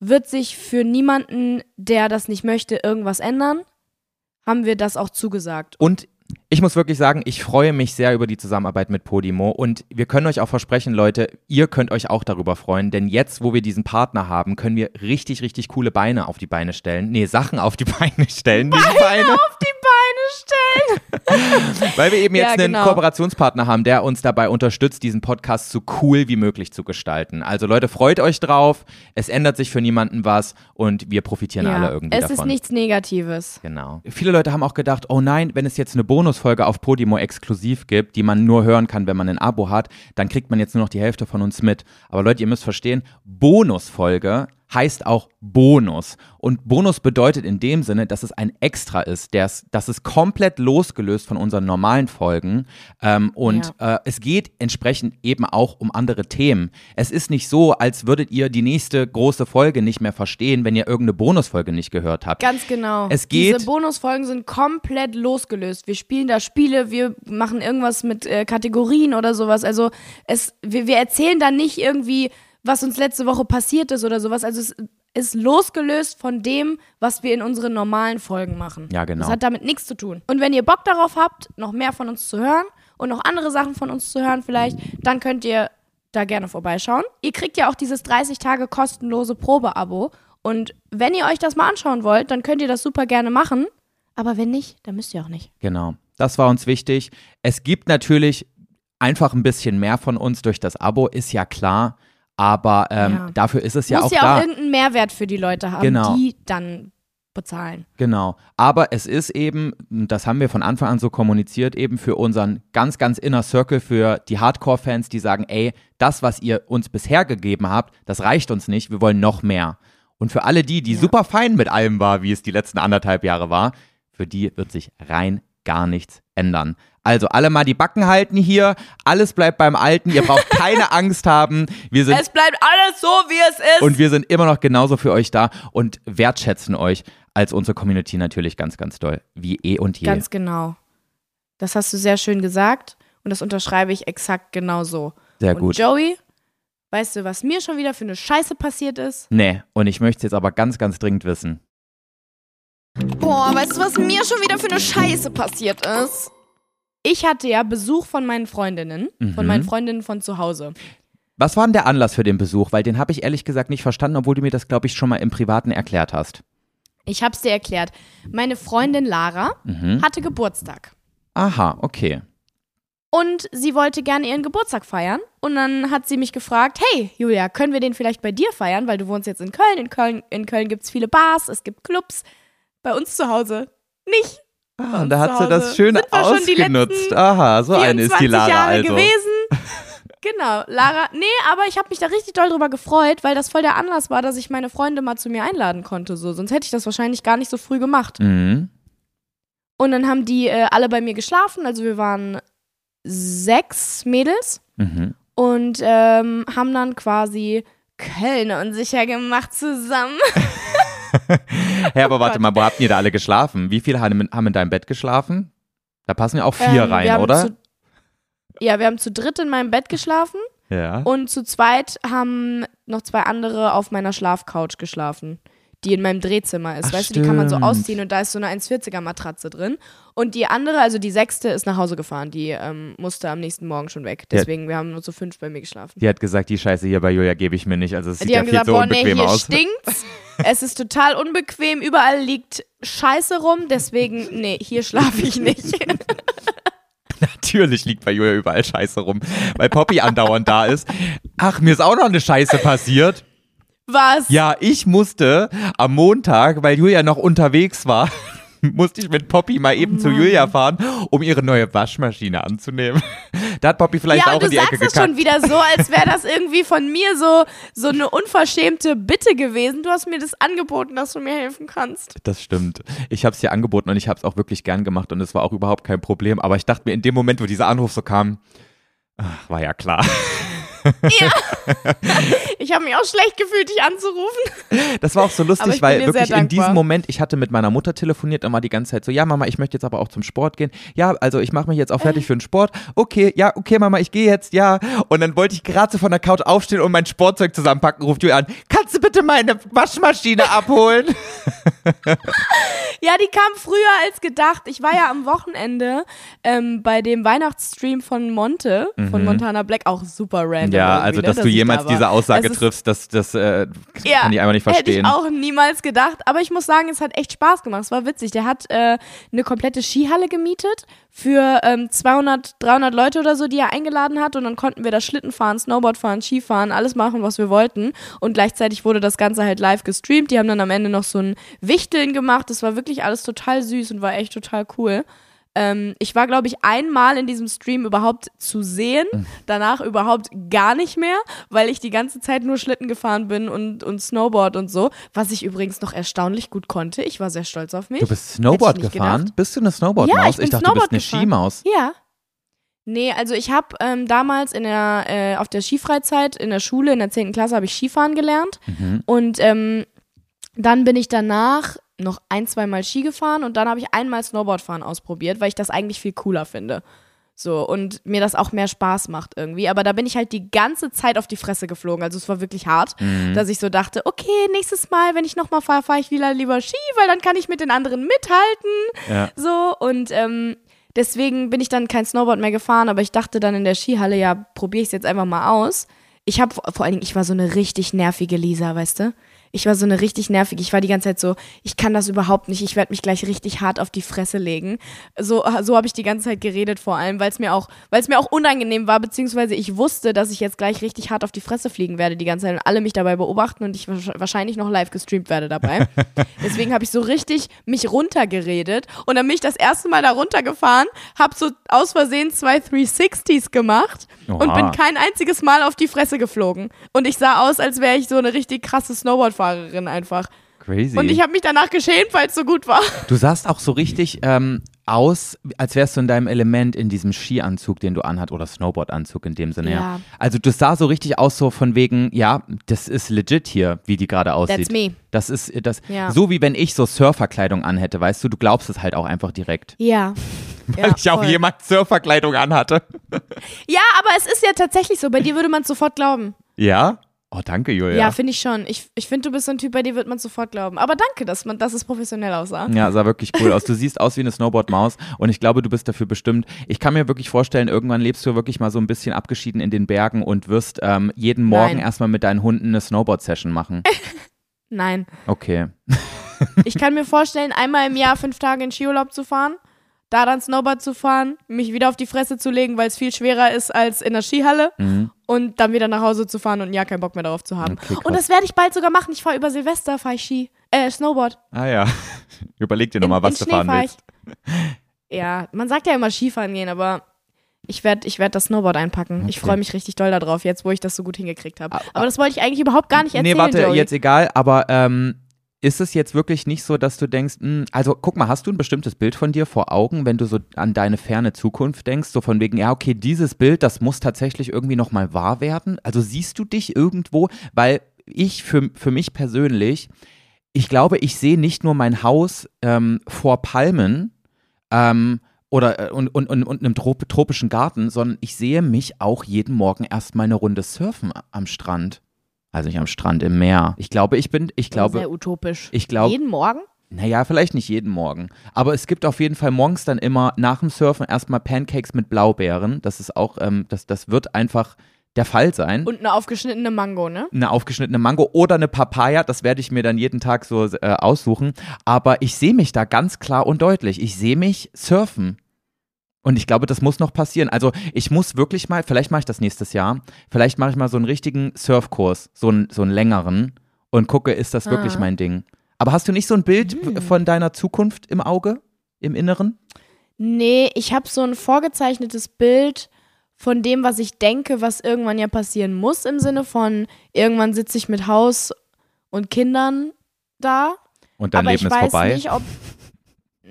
wird sich für niemanden, der das nicht möchte, irgendwas ändern, haben wir das auch zugesagt. Und ich muss wirklich sagen, ich freue mich sehr über die Zusammenarbeit mit Podimo und wir können euch auch versprechen, Leute, ihr könnt euch auch darüber freuen, denn jetzt, wo wir diesen Partner haben, können wir richtig, richtig coole Beine auf die Beine stellen. Nee, Sachen auf die Beine stellen, nicht Beine. Auf die Beine stellen! Weil wir eben jetzt Ja, einen genau. Kooperationspartner haben, der uns dabei unterstützt, diesen Podcast so cool wie möglich zu gestalten. Also Leute, freut euch drauf. Es ändert sich für niemanden was und wir profitieren alle irgendwie es davon. ist nichts Negatives. Genau. Viele Leute haben auch gedacht, oh nein, wenn es jetzt eine Bonusfolge auf Podimo exklusiv gibt, die man nur hören kann, wenn man ein Abo hat, dann kriegt man jetzt nur noch die Hälfte von uns mit. Aber Leute, ihr müsst verstehen, Bonusfolge heißt auch Bonus. Und Bonus bedeutet in dem Sinne, dass es ein Extra ist. Ist das ist komplett losgelöst von unseren normalen Folgen. Ähm, und äh, es geht entsprechend eben auch um andere Themen. Es ist nicht so, als würdet ihr die nächste große Folge nicht mehr verstehen, wenn ihr irgendeine Bonusfolge nicht gehört habt. Ganz genau. Es geht- Diese Bonusfolgen sind komplett losgelöst. Wir spielen da Spiele, wir machen irgendwas mit äh, Kategorien oder sowas. Also es, wir, wir erzählen da nicht irgendwie, was uns letzte Woche passiert ist oder sowas. Also es ist losgelöst von dem, was wir in unseren normalen Folgen machen. Ja, genau. Das hat damit nichts zu tun. Und wenn ihr Bock darauf habt, noch mehr von uns zu hören und noch andere Sachen von uns zu hören vielleicht, dann könnt ihr da gerne vorbeischauen. Ihr kriegt ja auch dieses 30 Tage kostenlose Probeabo. Und wenn ihr euch das mal anschauen wollt, dann könnt ihr das super gerne machen. Aber wenn nicht, dann müsst ihr auch nicht. Genau. Das war uns wichtig. Es gibt natürlich einfach ein bisschen mehr von uns durch das Abo, ist ja klar. Aber ähm, Ja. dafür ist es ja Muss auch ja da. auch irgendeinen Mehrwert für die Leute haben, Genau. die dann bezahlen. Genau. Aber es ist eben, das haben wir von Anfang an so kommuniziert, eben für unseren ganz, ganz inner Circle, für die Hardcore-Fans, die sagen, ey, das, was ihr uns bisher gegeben habt, das reicht uns nicht, wir wollen noch mehr. Und für alle die, die Ja. super fein mit allem war, wie es die letzten anderthalb Jahre war, für die wird sich rein gar nichts ändern. Also alle mal die Backen halten hier, alles bleibt beim Alten, ihr braucht keine Angst haben. Wir sind Es bleibt alles so, wie es ist. und wir sind immer noch genauso für euch da und wertschätzen euch als unsere Community natürlich ganz, ganz doll. Wie eh und je. Ganz genau. Das hast du sehr schön gesagt und das unterschreibe ich exakt genau so. Sehr und gut. Joey, weißt du, was mir schon wieder für eine Scheiße passiert ist? Nee, und ich möchte es jetzt aber ganz, ganz dringend wissen. Boah, weißt du, was mir schon wieder für eine Scheiße passiert ist? Ich hatte ja Besuch von meinen Freundinnen, von Mhm. meinen Freundinnen von zu Hause. Was war denn der Anlass für den Besuch? Weil den habe ich ehrlich gesagt nicht verstanden, obwohl du mir das, glaube ich, schon mal im Privaten erklärt hast. Ich hab's dir erklärt. Meine Freundin Lara Mhm. hatte Geburtstag. Aha, okay. Und sie wollte gerne ihren Geburtstag feiern. Und dann hat sie mich gefragt, hey Julia, können wir den vielleicht bei dir feiern? Weil du wohnst jetzt in Köln. In Köln, in Köln gibt es viele Bars, es gibt Clubs. Bei uns zu Hause nicht. Ah, uns da hat sie das schön ausgenutzt. Aha, so eine ist die 24 Lara Jahre also. gewesen. Genau, Lara. Nee, aber ich habe mich da richtig doll drüber gefreut, weil das voll der Anlass war, dass ich meine Freunde mal zu mir einladen konnte. So. Sonst hätte ich das wahrscheinlich gar nicht so früh gemacht. Mhm. Und dann haben die äh, alle bei mir geschlafen. Also wir waren sechs Mädels Mhm. und ähm, haben dann quasi Köln unsicher gemacht zusammen. Hey, aber warte Gott. mal, wo habt ihr da alle geschlafen? Wie viele haben in, haben in deinem Bett geschlafen? Da passen ja auch vier Ähm, rein, oder? Zu, ja, wir haben zu dritt in meinem Bett geschlafen ja. und zu zweit haben noch zwei andere auf meiner Schlafcouch geschlafen, die in meinem Drehzimmer ist. Ach, weißt du, die kann man so stimmt. ausziehen und da ist so eine 1,40er Matratze drin. Und die andere, also die sechste, ist nach Hause gefahren. Die ähm, musste am nächsten Morgen schon weg. Ja. Deswegen, wir haben nur zu fünf bei mir geschlafen. Die hat gesagt, die Scheiße hier bei Julia gebe ich mir nicht. Also es sieht Die ja haben viel gesagt, so boah, nee, unbequem hier aus. stinkt's. es ist total unbequem, überall liegt Scheiße rum, deswegen, nee, hier schlafe ich nicht. Natürlich liegt bei Julia überall Scheiße rum, weil Poppy andauernd da ist. Ach, mir ist auch noch eine Scheiße passiert. Was? Ja, ich musste am Montag, weil Julia noch unterwegs war, musste ich mit Poppy mal eben zu Julia fahren, um ihre neue Waschmaschine anzunehmen. Da hat Poppy vielleicht Ja, auch du in die Ecke sagst es gekackt. schon wieder so, als wäre das irgendwie von mir so, so eine unverschämte Bitte gewesen. Du hast mir das angeboten, dass du mir helfen kannst. Das stimmt. Ich habe es dir angeboten und ich habe es auch wirklich gern gemacht und es war auch überhaupt kein Problem. Aber ich dachte mir in dem Moment, wo dieser Anruf so kam, ach, war ja klar. Ich habe mich auch schlecht gefühlt, dich anzurufen. Das war auch so lustig, weil wirklich in diesem. Moment, ich hatte mit meiner Mutter telefoniert und war die ganze Zeit so, ja Mama, ich möchte jetzt aber auch zum Sport gehen. Ja, also ich mache mich jetzt auch fertig für den Sport. Okay, ja, okay Mama, ich gehe jetzt, ja. Und dann wollte ich gerade so von der Couch aufstehen und mein Sportzeug zusammenpacken, ruft Julia an, kannst du bitte meine Waschmaschine abholen? Ja, die kam früher als gedacht. Ich war ja am Wochenende ähm, bei dem Weihnachtsstream von Monte, von Montana Black, auch super random. Mhm. ja, also ne, dass du ich jemals da diese Aussage Es ist- triffst, das, das äh, Ja, kann ich einfach nicht Hätte verstehen. ich auch niemals gedacht. Aber ich muss sagen, es hat echt Spaß gemacht. Es war witzig. Der hat äh, eine komplette Skihalle gemietet für ähm, 200, 300 Leute oder so, die er eingeladen hat. Und dann konnten wir da Schlitten fahren, Snowboard fahren, Skifahren, alles machen, was wir wollten. Und gleichzeitig wurde das Ganze halt live gestreamt. Die haben dann am Ende noch so ein Wichteln gemacht. Das war wirklich alles total süß und war echt total cool. Ähm, ich war, glaube ich, einmal in diesem Stream überhaupt zu sehen, danach überhaupt gar nicht mehr, weil ich die ganze Zeit nur Schlitten gefahren bin und, und Snowboard und so, was ich übrigens noch erstaunlich gut konnte. Ich war sehr stolz auf mich. du bist Snowboard ich gefahren? gedacht. Bist du eine Snowboardmaus? Ja, ich bin dachte, Snowboard du bist eine gefahren. Skimaus. Ja. Nee, also ich habe ähm, damals in der, äh, auf der Skifreizeit in der Schule, in der 10. Klasse, habe ich Skifahren gelernt. Mhm. Und ähm, dann bin ich danach noch ein, zwei Mal Ski gefahren und dann habe ich einmal Snowboardfahren ausprobiert, weil ich das eigentlich viel cooler finde. So, und mir das auch mehr Spaß macht irgendwie. Aber da bin ich halt die ganze Zeit auf die Fresse geflogen. Also es war wirklich hart, Mhm. dass ich so dachte, okay, nächstes Mal, wenn ich nochmal fahre, fahre ich wieder lieber Ski, weil dann kann ich mit den anderen mithalten. Ja. So, und ähm, deswegen bin ich dann kein Snowboard mehr gefahren, aber ich dachte dann in der Skihalle, ja, probiere ich es jetzt einfach mal aus. Ich habe vor allen Dingen, ich war so eine richtig nervige Lisa, weißt du? Ich war so eine richtig nervig. Ich war die ganze Zeit so, ich kann das überhaupt nicht. Ich werde mich gleich richtig hart auf die Fresse legen. So, so habe ich die ganze Zeit geredet, vor allem, weil es mir auch, weil es mir auch unangenehm war, beziehungsweise ich wusste, dass ich jetzt gleich richtig hart auf die Fresse fliegen werde die ganze Zeit und alle mich dabei beobachten und ich wahrscheinlich noch live gestreamt werde dabei. Deswegen habe ich so richtig mich runtergeredet und dann bin ich das erste Mal da runtergefahren, habe so aus Versehen zwei 360s gemacht Oha. und bin kein einziges Mal auf die Fresse geflogen. Und ich sah aus, als wäre ich so eine richtig krasse Snowboardfahrerin einfach. Crazy. Und ich habe mich danach geschämt, weil es so gut war. Du sahst auch so richtig ähm, aus, als wärst du in deinem Element in diesem Skianzug, den du anhat, oder Snowboardanzug in dem Sinne. Ja. ja. Also du sah so richtig aus, so von wegen, ja, das ist legit hier, wie die gerade aussieht. That's me. Das ist das, ja. so wie wenn ich so Surferkleidung anhätte, weißt du, du glaubst es halt auch einfach direkt. Ja. Weil ja, ich auch jemand Surferkleidung anhatte. Ja, aber es ist ja tatsächlich so, bei dir würde man es sofort glauben. Ja? Oh, danke, Julia. Ja, finde ich schon. Ich, ich finde, du bist so ein Typ, bei dir wird man sofort glauben. Aber danke, dass, man, dass es professionell aussah. Ja, sah wirklich cool aus. Du siehst aus wie eine Snowboard-Maus und ich glaube, du bist dafür bestimmt. Ich kann mir wirklich vorstellen, irgendwann lebst du wirklich mal so ein bisschen abgeschieden in den Bergen und wirst ähm, jeden Morgen Nein. erstmal mit deinen Hunden eine Snowboard-Session machen. Nein. Okay. ich kann mir vorstellen, einmal im Jahr fünf Tage in Skiurlaub zu fahren da dann Snowboard zu fahren, mich wieder auf die Fresse zu legen, weil es viel schwerer ist als in der Skihalle mhm. Und dann wieder nach Hause zu fahren und ja, keinen Bock mehr darauf zu haben. Okay, und das werde ich bald sogar machen. Ich fahre über Silvester, fahre ich Ski, äh, Snowboard. Ah ja, überleg dir nochmal, was du fahren willst. Ja, man sagt ja immer Skifahren gehen, aber ich werde ich werd das Snowboard einpacken. Okay. Ich freue mich richtig doll darauf, jetzt wo ich das so gut hingekriegt habe. Ah, aber das wollte ich eigentlich überhaupt gar nicht erzählen. Nee, warte, Joey. jetzt egal, aber ähm, ist es jetzt wirklich nicht so, dass du denkst, mh, hm, also guck mal, hast du ein bestimmtes Bild von dir vor Augen, wenn du so an deine ferne Zukunft denkst, so von wegen, ja, okay, dieses Bild, das muss tatsächlich irgendwie nochmal wahr werden? Also siehst du dich irgendwo, weil ich für, für mich persönlich, ich glaube, ich sehe nicht nur mein Haus ähm, vor Palmen ähm, oder äh, und, und, und, und einem tropischen Garten, sondern ich sehe mich auch jeden Morgen erstmal eine Runde surfen am Strand. Also nicht am Strand, im Meer. Ich glaube, ich bin, ich glaube. Sehr utopisch. Ich glaube. Jeden Morgen? Naja, vielleicht nicht jeden Morgen. Aber es gibt auf jeden Fall morgens dann immer nach dem Surfen erstmal Pancakes mit Blaubeeren. Das ist auch, ähm, das, das wird einfach der Fall sein. Und eine aufgeschnittene Mango, ne? Eine aufgeschnittene Mango oder eine Papaya, das werde ich mir dann jeden Tag so äh, aussuchen. Aber ich sehe mich da ganz klar und deutlich. Ich sehe mich surfen. Und ich glaube, das muss noch passieren. Also ich muss wirklich mal, vielleicht mache ich das nächstes Jahr, vielleicht mache ich mal so einen richtigen Surfkurs, so einen, so einen längeren und gucke, ist das ah. wirklich mein Ding. Aber hast du nicht so ein Bild hm. von deiner Zukunft im Auge, im Inneren? Nee, ich habe so ein vorgezeichnetes Bild von dem, was ich denke, was irgendwann ja passieren muss, im Sinne von, irgendwann sitze ich mit Haus und Kindern da. Und dein aber Leben ich ist weiß vorbei? Nicht, ob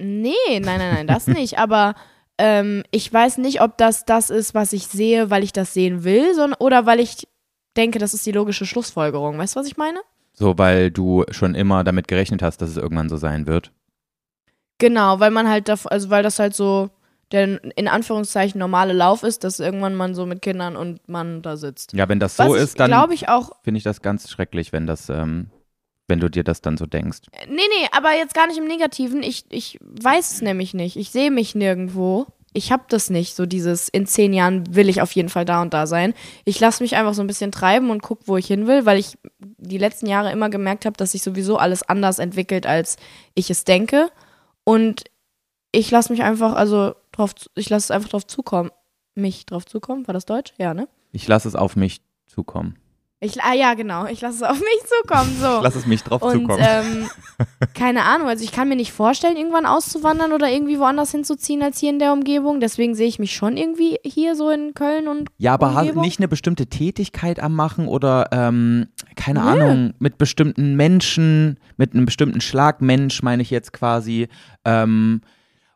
Nee, nein, nein, nein, das nicht. Aber ähm, ich weiß nicht, ob das das ist, was ich sehe, weil ich das sehen will, sondern, oder weil ich denke, das ist die logische Schlussfolgerung. Weißt du, was ich meine? So, weil du schon immer damit gerechnet hast, dass es irgendwann so sein wird. Genau, weil man halt, also weil das halt so der in Anführungszeichen normale Lauf ist, dass irgendwann man so mit Kindern und man da sitzt. Ja, wenn das so Was ist, dann finde ich das ganz schrecklich, wenn das ähm, wenn du dir das dann so denkst. Nee, nee, aber jetzt gar nicht im Negativen. Ich, ich weiß es nämlich nicht. Ich sehe mich nirgendwo. Ich habe das nicht, so dieses, in zehn Jahren will ich auf jeden Fall da und da sein. Ich lasse mich einfach so ein bisschen treiben und gucke, wo ich hin will, weil ich die letzten Jahre immer gemerkt habe, dass sich sowieso alles anders entwickelt, als ich es denke. Und ich lasse mich einfach, also drauf, ich lasse es einfach drauf zukommen. Mich drauf zukommen, war das Deutsch? Ja, ne? Ich lasse es auf mich zukommen. Ich, ah ja, genau. Ich lasse es auf mich zukommen. So. Ich lasse es mich drauf und, zukommen. Ähm, keine Ahnung. Also ich kann mir nicht vorstellen, irgendwann auszuwandern oder irgendwie woanders hinzuziehen als hier in der Umgebung. Deswegen sehe ich mich schon irgendwie hier so in Köln und. Ja, aber Umgebung. nicht eine bestimmte Tätigkeit am Machen oder ähm, keine Nö. Ahnung, mit bestimmten Menschen, mit einem bestimmten Schlagmensch, meine ich jetzt quasi. Ähm,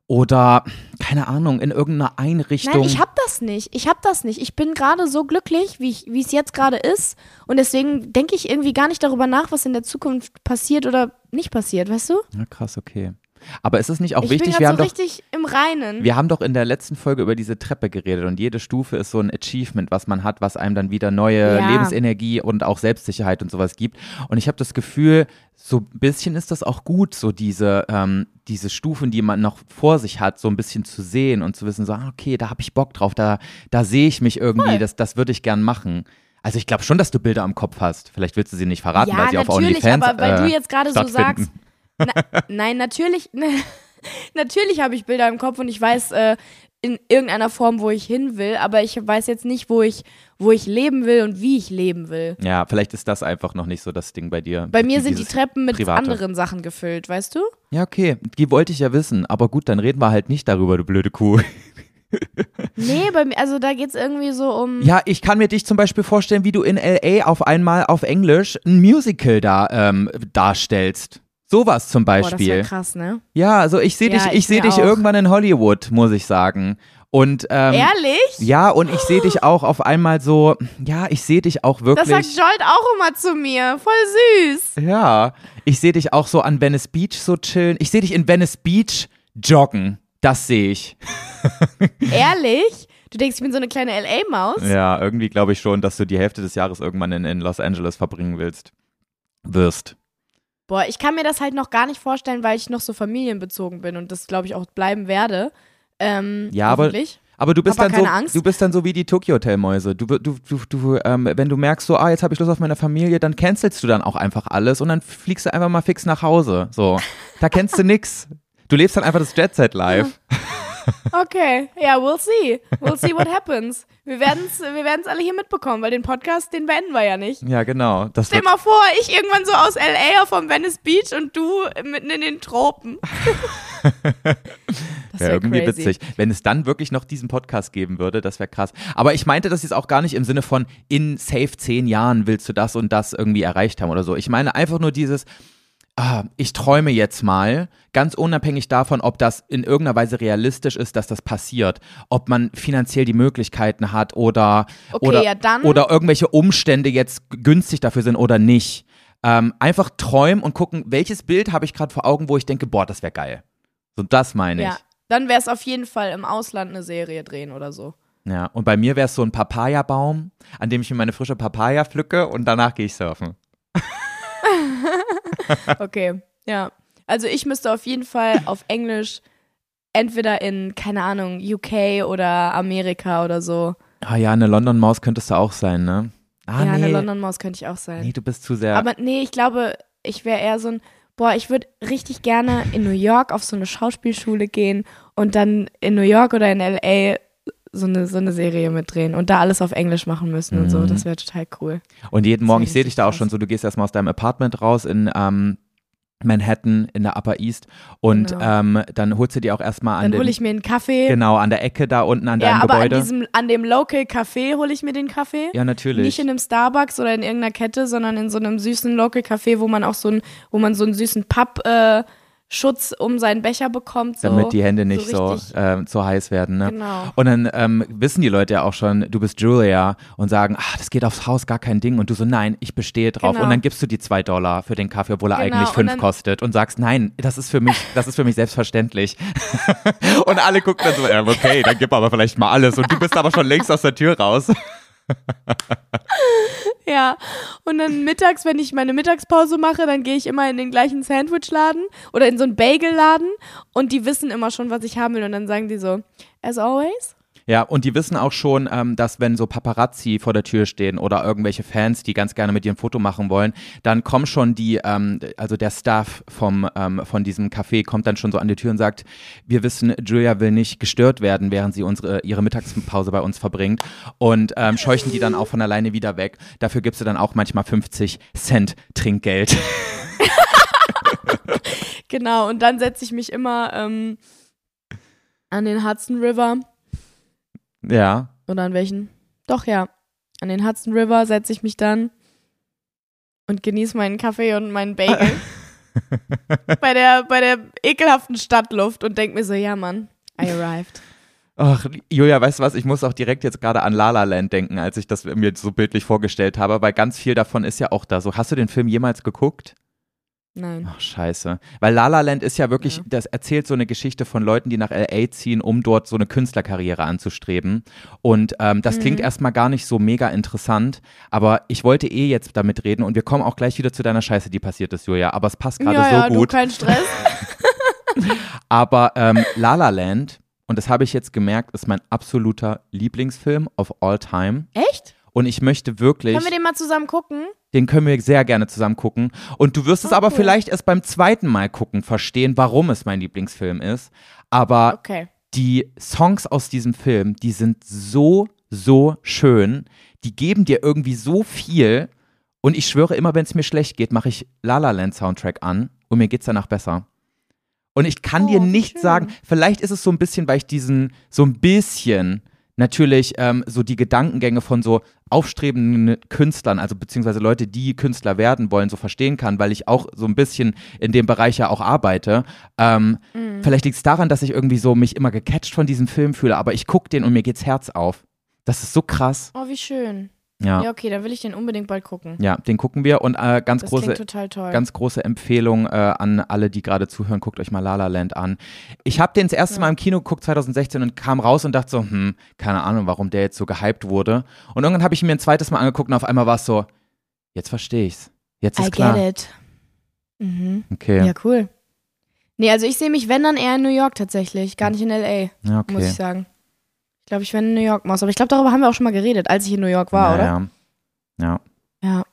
oder keine Ahnung, in irgendeiner Einrichtung. Nein, ich hab das nicht. Ich hab das nicht. Ich bin gerade so glücklich, wie wie es jetzt gerade ist und deswegen denke ich irgendwie gar nicht darüber nach, was in der Zukunft passiert oder nicht passiert, weißt du? Ja, krass, okay. Aber ist es nicht auch ich wichtig, bin wir haben so doch richtig im Reinen. Wir haben doch in der letzten Folge über diese Treppe geredet und jede Stufe ist so ein Achievement, was man hat, was einem dann wieder neue ja. Lebensenergie und auch Selbstsicherheit und sowas gibt. Und ich habe das Gefühl, so ein bisschen ist das auch gut, so diese, ähm, diese Stufen, die man noch vor sich hat, so ein bisschen zu sehen und zu wissen, so, ah, okay, da habe ich Bock drauf, da, da sehe ich mich irgendwie, das, das würde ich gern machen. Also ich glaube schon, dass du Bilder am Kopf hast. Vielleicht willst du sie nicht verraten, ja, weil sie auf natürlich, OnlyFans aber weil äh, du jetzt gerade so sagst, na, nein, natürlich, natürlich habe ich Bilder im Kopf und ich weiß äh, in irgendeiner Form, wo ich hin will, aber ich weiß jetzt nicht, wo ich, wo ich leben will und wie ich leben will. Ja, vielleicht ist das einfach noch nicht so das Ding bei dir. Bei mir sind die Treppen mit Private. anderen Sachen gefüllt, weißt du? Ja, okay, die wollte ich ja wissen, aber gut, dann reden wir halt nicht darüber, du blöde Kuh. Nee, bei mir, also da geht es irgendwie so um. Ja, ich kann mir dich zum Beispiel vorstellen, wie du in L.A. auf einmal auf Englisch ein Musical da ähm, darstellst. Sowas zum Boah, das Beispiel. krass, ne? ja, also ich sehe Ja, dich, ich ich sehe dich auch. irgendwann in Hollywood, muss ich sagen. Und ähm, Ehrlich? ja, und ich sehe dich auch auf einmal so, ja, ich sehe dich auch Das wirklich. sagt Jolt auch immer zu mir. Voll süß. Ja, ich sehe dich auch so an Venice Beach so chillen. Ich sehe dich in Venice Beach joggen. Das sehe ich. Ehrlich? Du denkst, ich bin so eine kleine LA-Maus? Ja, irgendwie glaube ich schon, dass du die Hälfte des Jahres irgendwann in, in Los Angeles verbringen willst. Wirst. Boah, ich kann mir das halt noch gar nicht vorstellen, weil ich noch so familienbezogen bin und das, glaube ich, auch bleiben werde. Ähm, Ja, aber-. Aber du bist Aber dann so, Angst. du bist dann so wie die Tokyo Hotel Mäuse. Du, du, du, du ähm, wenn du merkst, so, ah, jetzt habe ich Lust auf meine Familie, dann cancelst du dann auch einfach alles und dann fliegst du einfach mal fix nach Hause. So, da kennst du nix. Du lebst dann einfach das Jet Set Live. Okay, ja, we'll see. We'll see what happens. Wir werden es wir werden's alle hier mitbekommen, weil den Podcast, den beenden wir ja nicht. Ja, genau. Das Stell mal vor, ich irgendwann so aus LA vom Venice Beach und du mitten in den Tropen. das wäre wär irgendwie crazy. witzig. Wenn es dann wirklich noch diesen Podcast geben würde, das wäre krass. Aber ich meinte das jetzt auch gar nicht im Sinne von, in safe zehn Jahren willst du das und das irgendwie erreicht haben oder so. Ich meine einfach nur dieses, ah, ich träume jetzt mal, ganz unabhängig davon, ob das in irgendeiner Weise realistisch ist, dass das passiert, ob man finanziell die Möglichkeiten hat oder, Okay, oder, ja, oder irgendwelche Umstände jetzt günstig dafür sind oder nicht. Ähm, einfach träumen und gucken, welches Bild habe ich gerade vor Augen, wo ich denke, boah, das wäre geil. So, das meine ich. Ja, dann wäre es auf jeden Fall im Ausland eine Serie drehen oder so. Ja, und bei mir wäre es so ein Papaya-Baum, an dem ich mir meine frische Papaya pflücke und danach gehe ich surfen. Okay, ja. Also ich müsste auf jeden Fall auf Englisch entweder in, keine Ahnung, UK oder Amerika oder so. Ah ja, eine London-Maus könntest du auch sein, ne? Ah, ja, nee. eine London-Maus könnte ich auch sein. Nee, du bist zu sehr. Aber nee, ich glaube, ich wäre eher so ein, boah, ich würde richtig gerne in New York auf so eine Schauspielschule gehen und dann in New York oder in LA so eine, so eine Serie mitdrehen und da alles auf Englisch machen müssen und so. Mhm. Das wäre total cool. und jeden Morgen, ich sehe dich da auch schon so, du gehst erstmal aus deinem Apartment raus in ähm, Manhattan in der Upper East und Genau. ähm, dann holst du dir auch erstmal an Dann hole ich mir einen Kaffee. genau, an der Ecke da unten an ja, deinem aber Gebäude. an diesem, an dem Local Café hole ich mir den Kaffee. ja, natürlich. Nicht in einem Starbucks oder in irgendeiner Kette, sondern in so einem süßen Local Café, wo man auch so ein, wo man so einen süßen Pappschutz äh, Schutz um seinen Becher bekommt. So, damit die Hände nicht so, richtig- ähm, so heiß werden. Ne? Genau. Und dann ähm, wissen die Leute ja auch schon, du bist Julia und sagen, ach, das geht aufs Haus, gar kein Ding. Und du so, nein, ich bestehe drauf. Genau. Und dann gibst du die zwei Dollar für den Kaffee, obwohl er Genau, eigentlich und fünf dann- kostet und sagst, nein, das ist für mich, das ist für mich selbstverständlich. und alle gucken dann so, okay, dann gib aber vielleicht mal alles. Und du bist aber schon längst aus der Tür raus. Ja, und dann mittags, wenn ich meine Mittagspause mache, dann gehe ich immer in den gleichen Sandwichladen oder in so einen Bagelladen und die wissen immer schon, was ich haben will und dann sagen die so, as always. Ja, und die wissen auch schon, ähm, dass wenn so Paparazzi vor der Tür stehen oder irgendwelche Fans, die ganz gerne mit dir ein Foto machen wollen, dann kommen schon die, ähm, also der Staff vom, ähm, von diesem Café kommt dann schon so an die Tür und sagt, wir wissen, Julia will nicht gestört werden, während sie unsere, ihre Mittagspause bei uns verbringt und ähm, scheuchen die dann auch von alleine wieder weg. Dafür gibst du dann auch manchmal 50 Cent Trinkgeld. Genau, und dann setze ich mich immer ähm, an den Hudson River ja. oder an welchen? Doch, ja. An den Hudson River setze ich mich dann und genieße meinen Kaffee und meinen Bagel bei, der, bei der ekelhaften Stadtluft und denke mir so, ja Mann, I arrived. Ach, Julia, weißt du was? Ich muss auch direkt jetzt gerade an La La Land denken, als ich das mir so bildlich vorgestellt habe, weil ganz viel davon ist ja auch da so. Hast du den Film jemals geguckt? Nein. Ach, scheiße. Weil La La Land ist ja wirklich, Ja. das erzählt so eine Geschichte von Leuten, die nach L.A. ziehen, um dort so eine Künstlerkarriere anzustreben. Und ähm, das klingt Mhm. erstmal gar nicht so mega interessant, aber ich wollte eh jetzt damit reden und wir kommen auch gleich wieder zu deiner Scheiße, die passiert ist, Julia. Aber es passt gerade ja, so ja, gut. du, kein Stress. Aber ähm, La La Land, und das habe ich jetzt gemerkt, ist mein absoluter Lieblingsfilm of all time. Echt? und ich möchte wirklich. Können wir den mal zusammen gucken? Den können wir sehr gerne zusammen gucken. Und du wirst es Oh, aber vielleicht erst beim zweiten Mal gucken verstehen, warum es mein Lieblingsfilm ist. Aber Okay. die Songs aus diesem Film, die sind so, so schön. Die geben dir irgendwie so viel. Und ich schwöre, immer wenn es mir schlecht geht, mache ich La La Land Soundtrack an und mir geht's danach besser. Und ich kann Oh, dir nicht schön. sagen, vielleicht ist es so ein bisschen, weil ich diesen, so ein bisschen natürlich ähm, so die Gedankengänge von so aufstrebenden Künstlern, also beziehungsweise Leute, die Künstler werden wollen, so verstehen kann, weil ich auch so ein bisschen in dem Bereich ja auch arbeite. Ähm, Mhm. Vielleicht liegt es daran, dass ich irgendwie so mich immer gecatcht von diesem Film fühle, aber ich gucke den und mir geht's Herz auf. Das ist so krass. Oh, wie schön. Ja, Ja, ja, okay, dann will ich den unbedingt bald gucken. den gucken wir und äh, ganz Das große. Ganz große Empfehlung äh, an alle, die gerade zuhören. Guckt euch mal La La Land an. Ich habe den das erste Ja. Mal im Kino geguckt 2016 und kam raus und dachte so, hm, keine Ahnung, warum der jetzt so gehypt wurde. Und irgendwann habe ich ihn mir ein zweites Mal angeguckt und auf einmal war es so, jetzt verstehe ich's. Jetzt ist I klar. get it. Mhm. Okay. Ja, cool. Nee, also ich sehe mich, wenn dann eher in New York tatsächlich, gar nicht in L.A., Ja, muss ich okay. sagen. Ich glaube, ich werde in New York Maus. Aber ich glaube, darüber haben wir auch schon mal geredet, als ich in New York war, ja, oder? Ja. ja, Ja.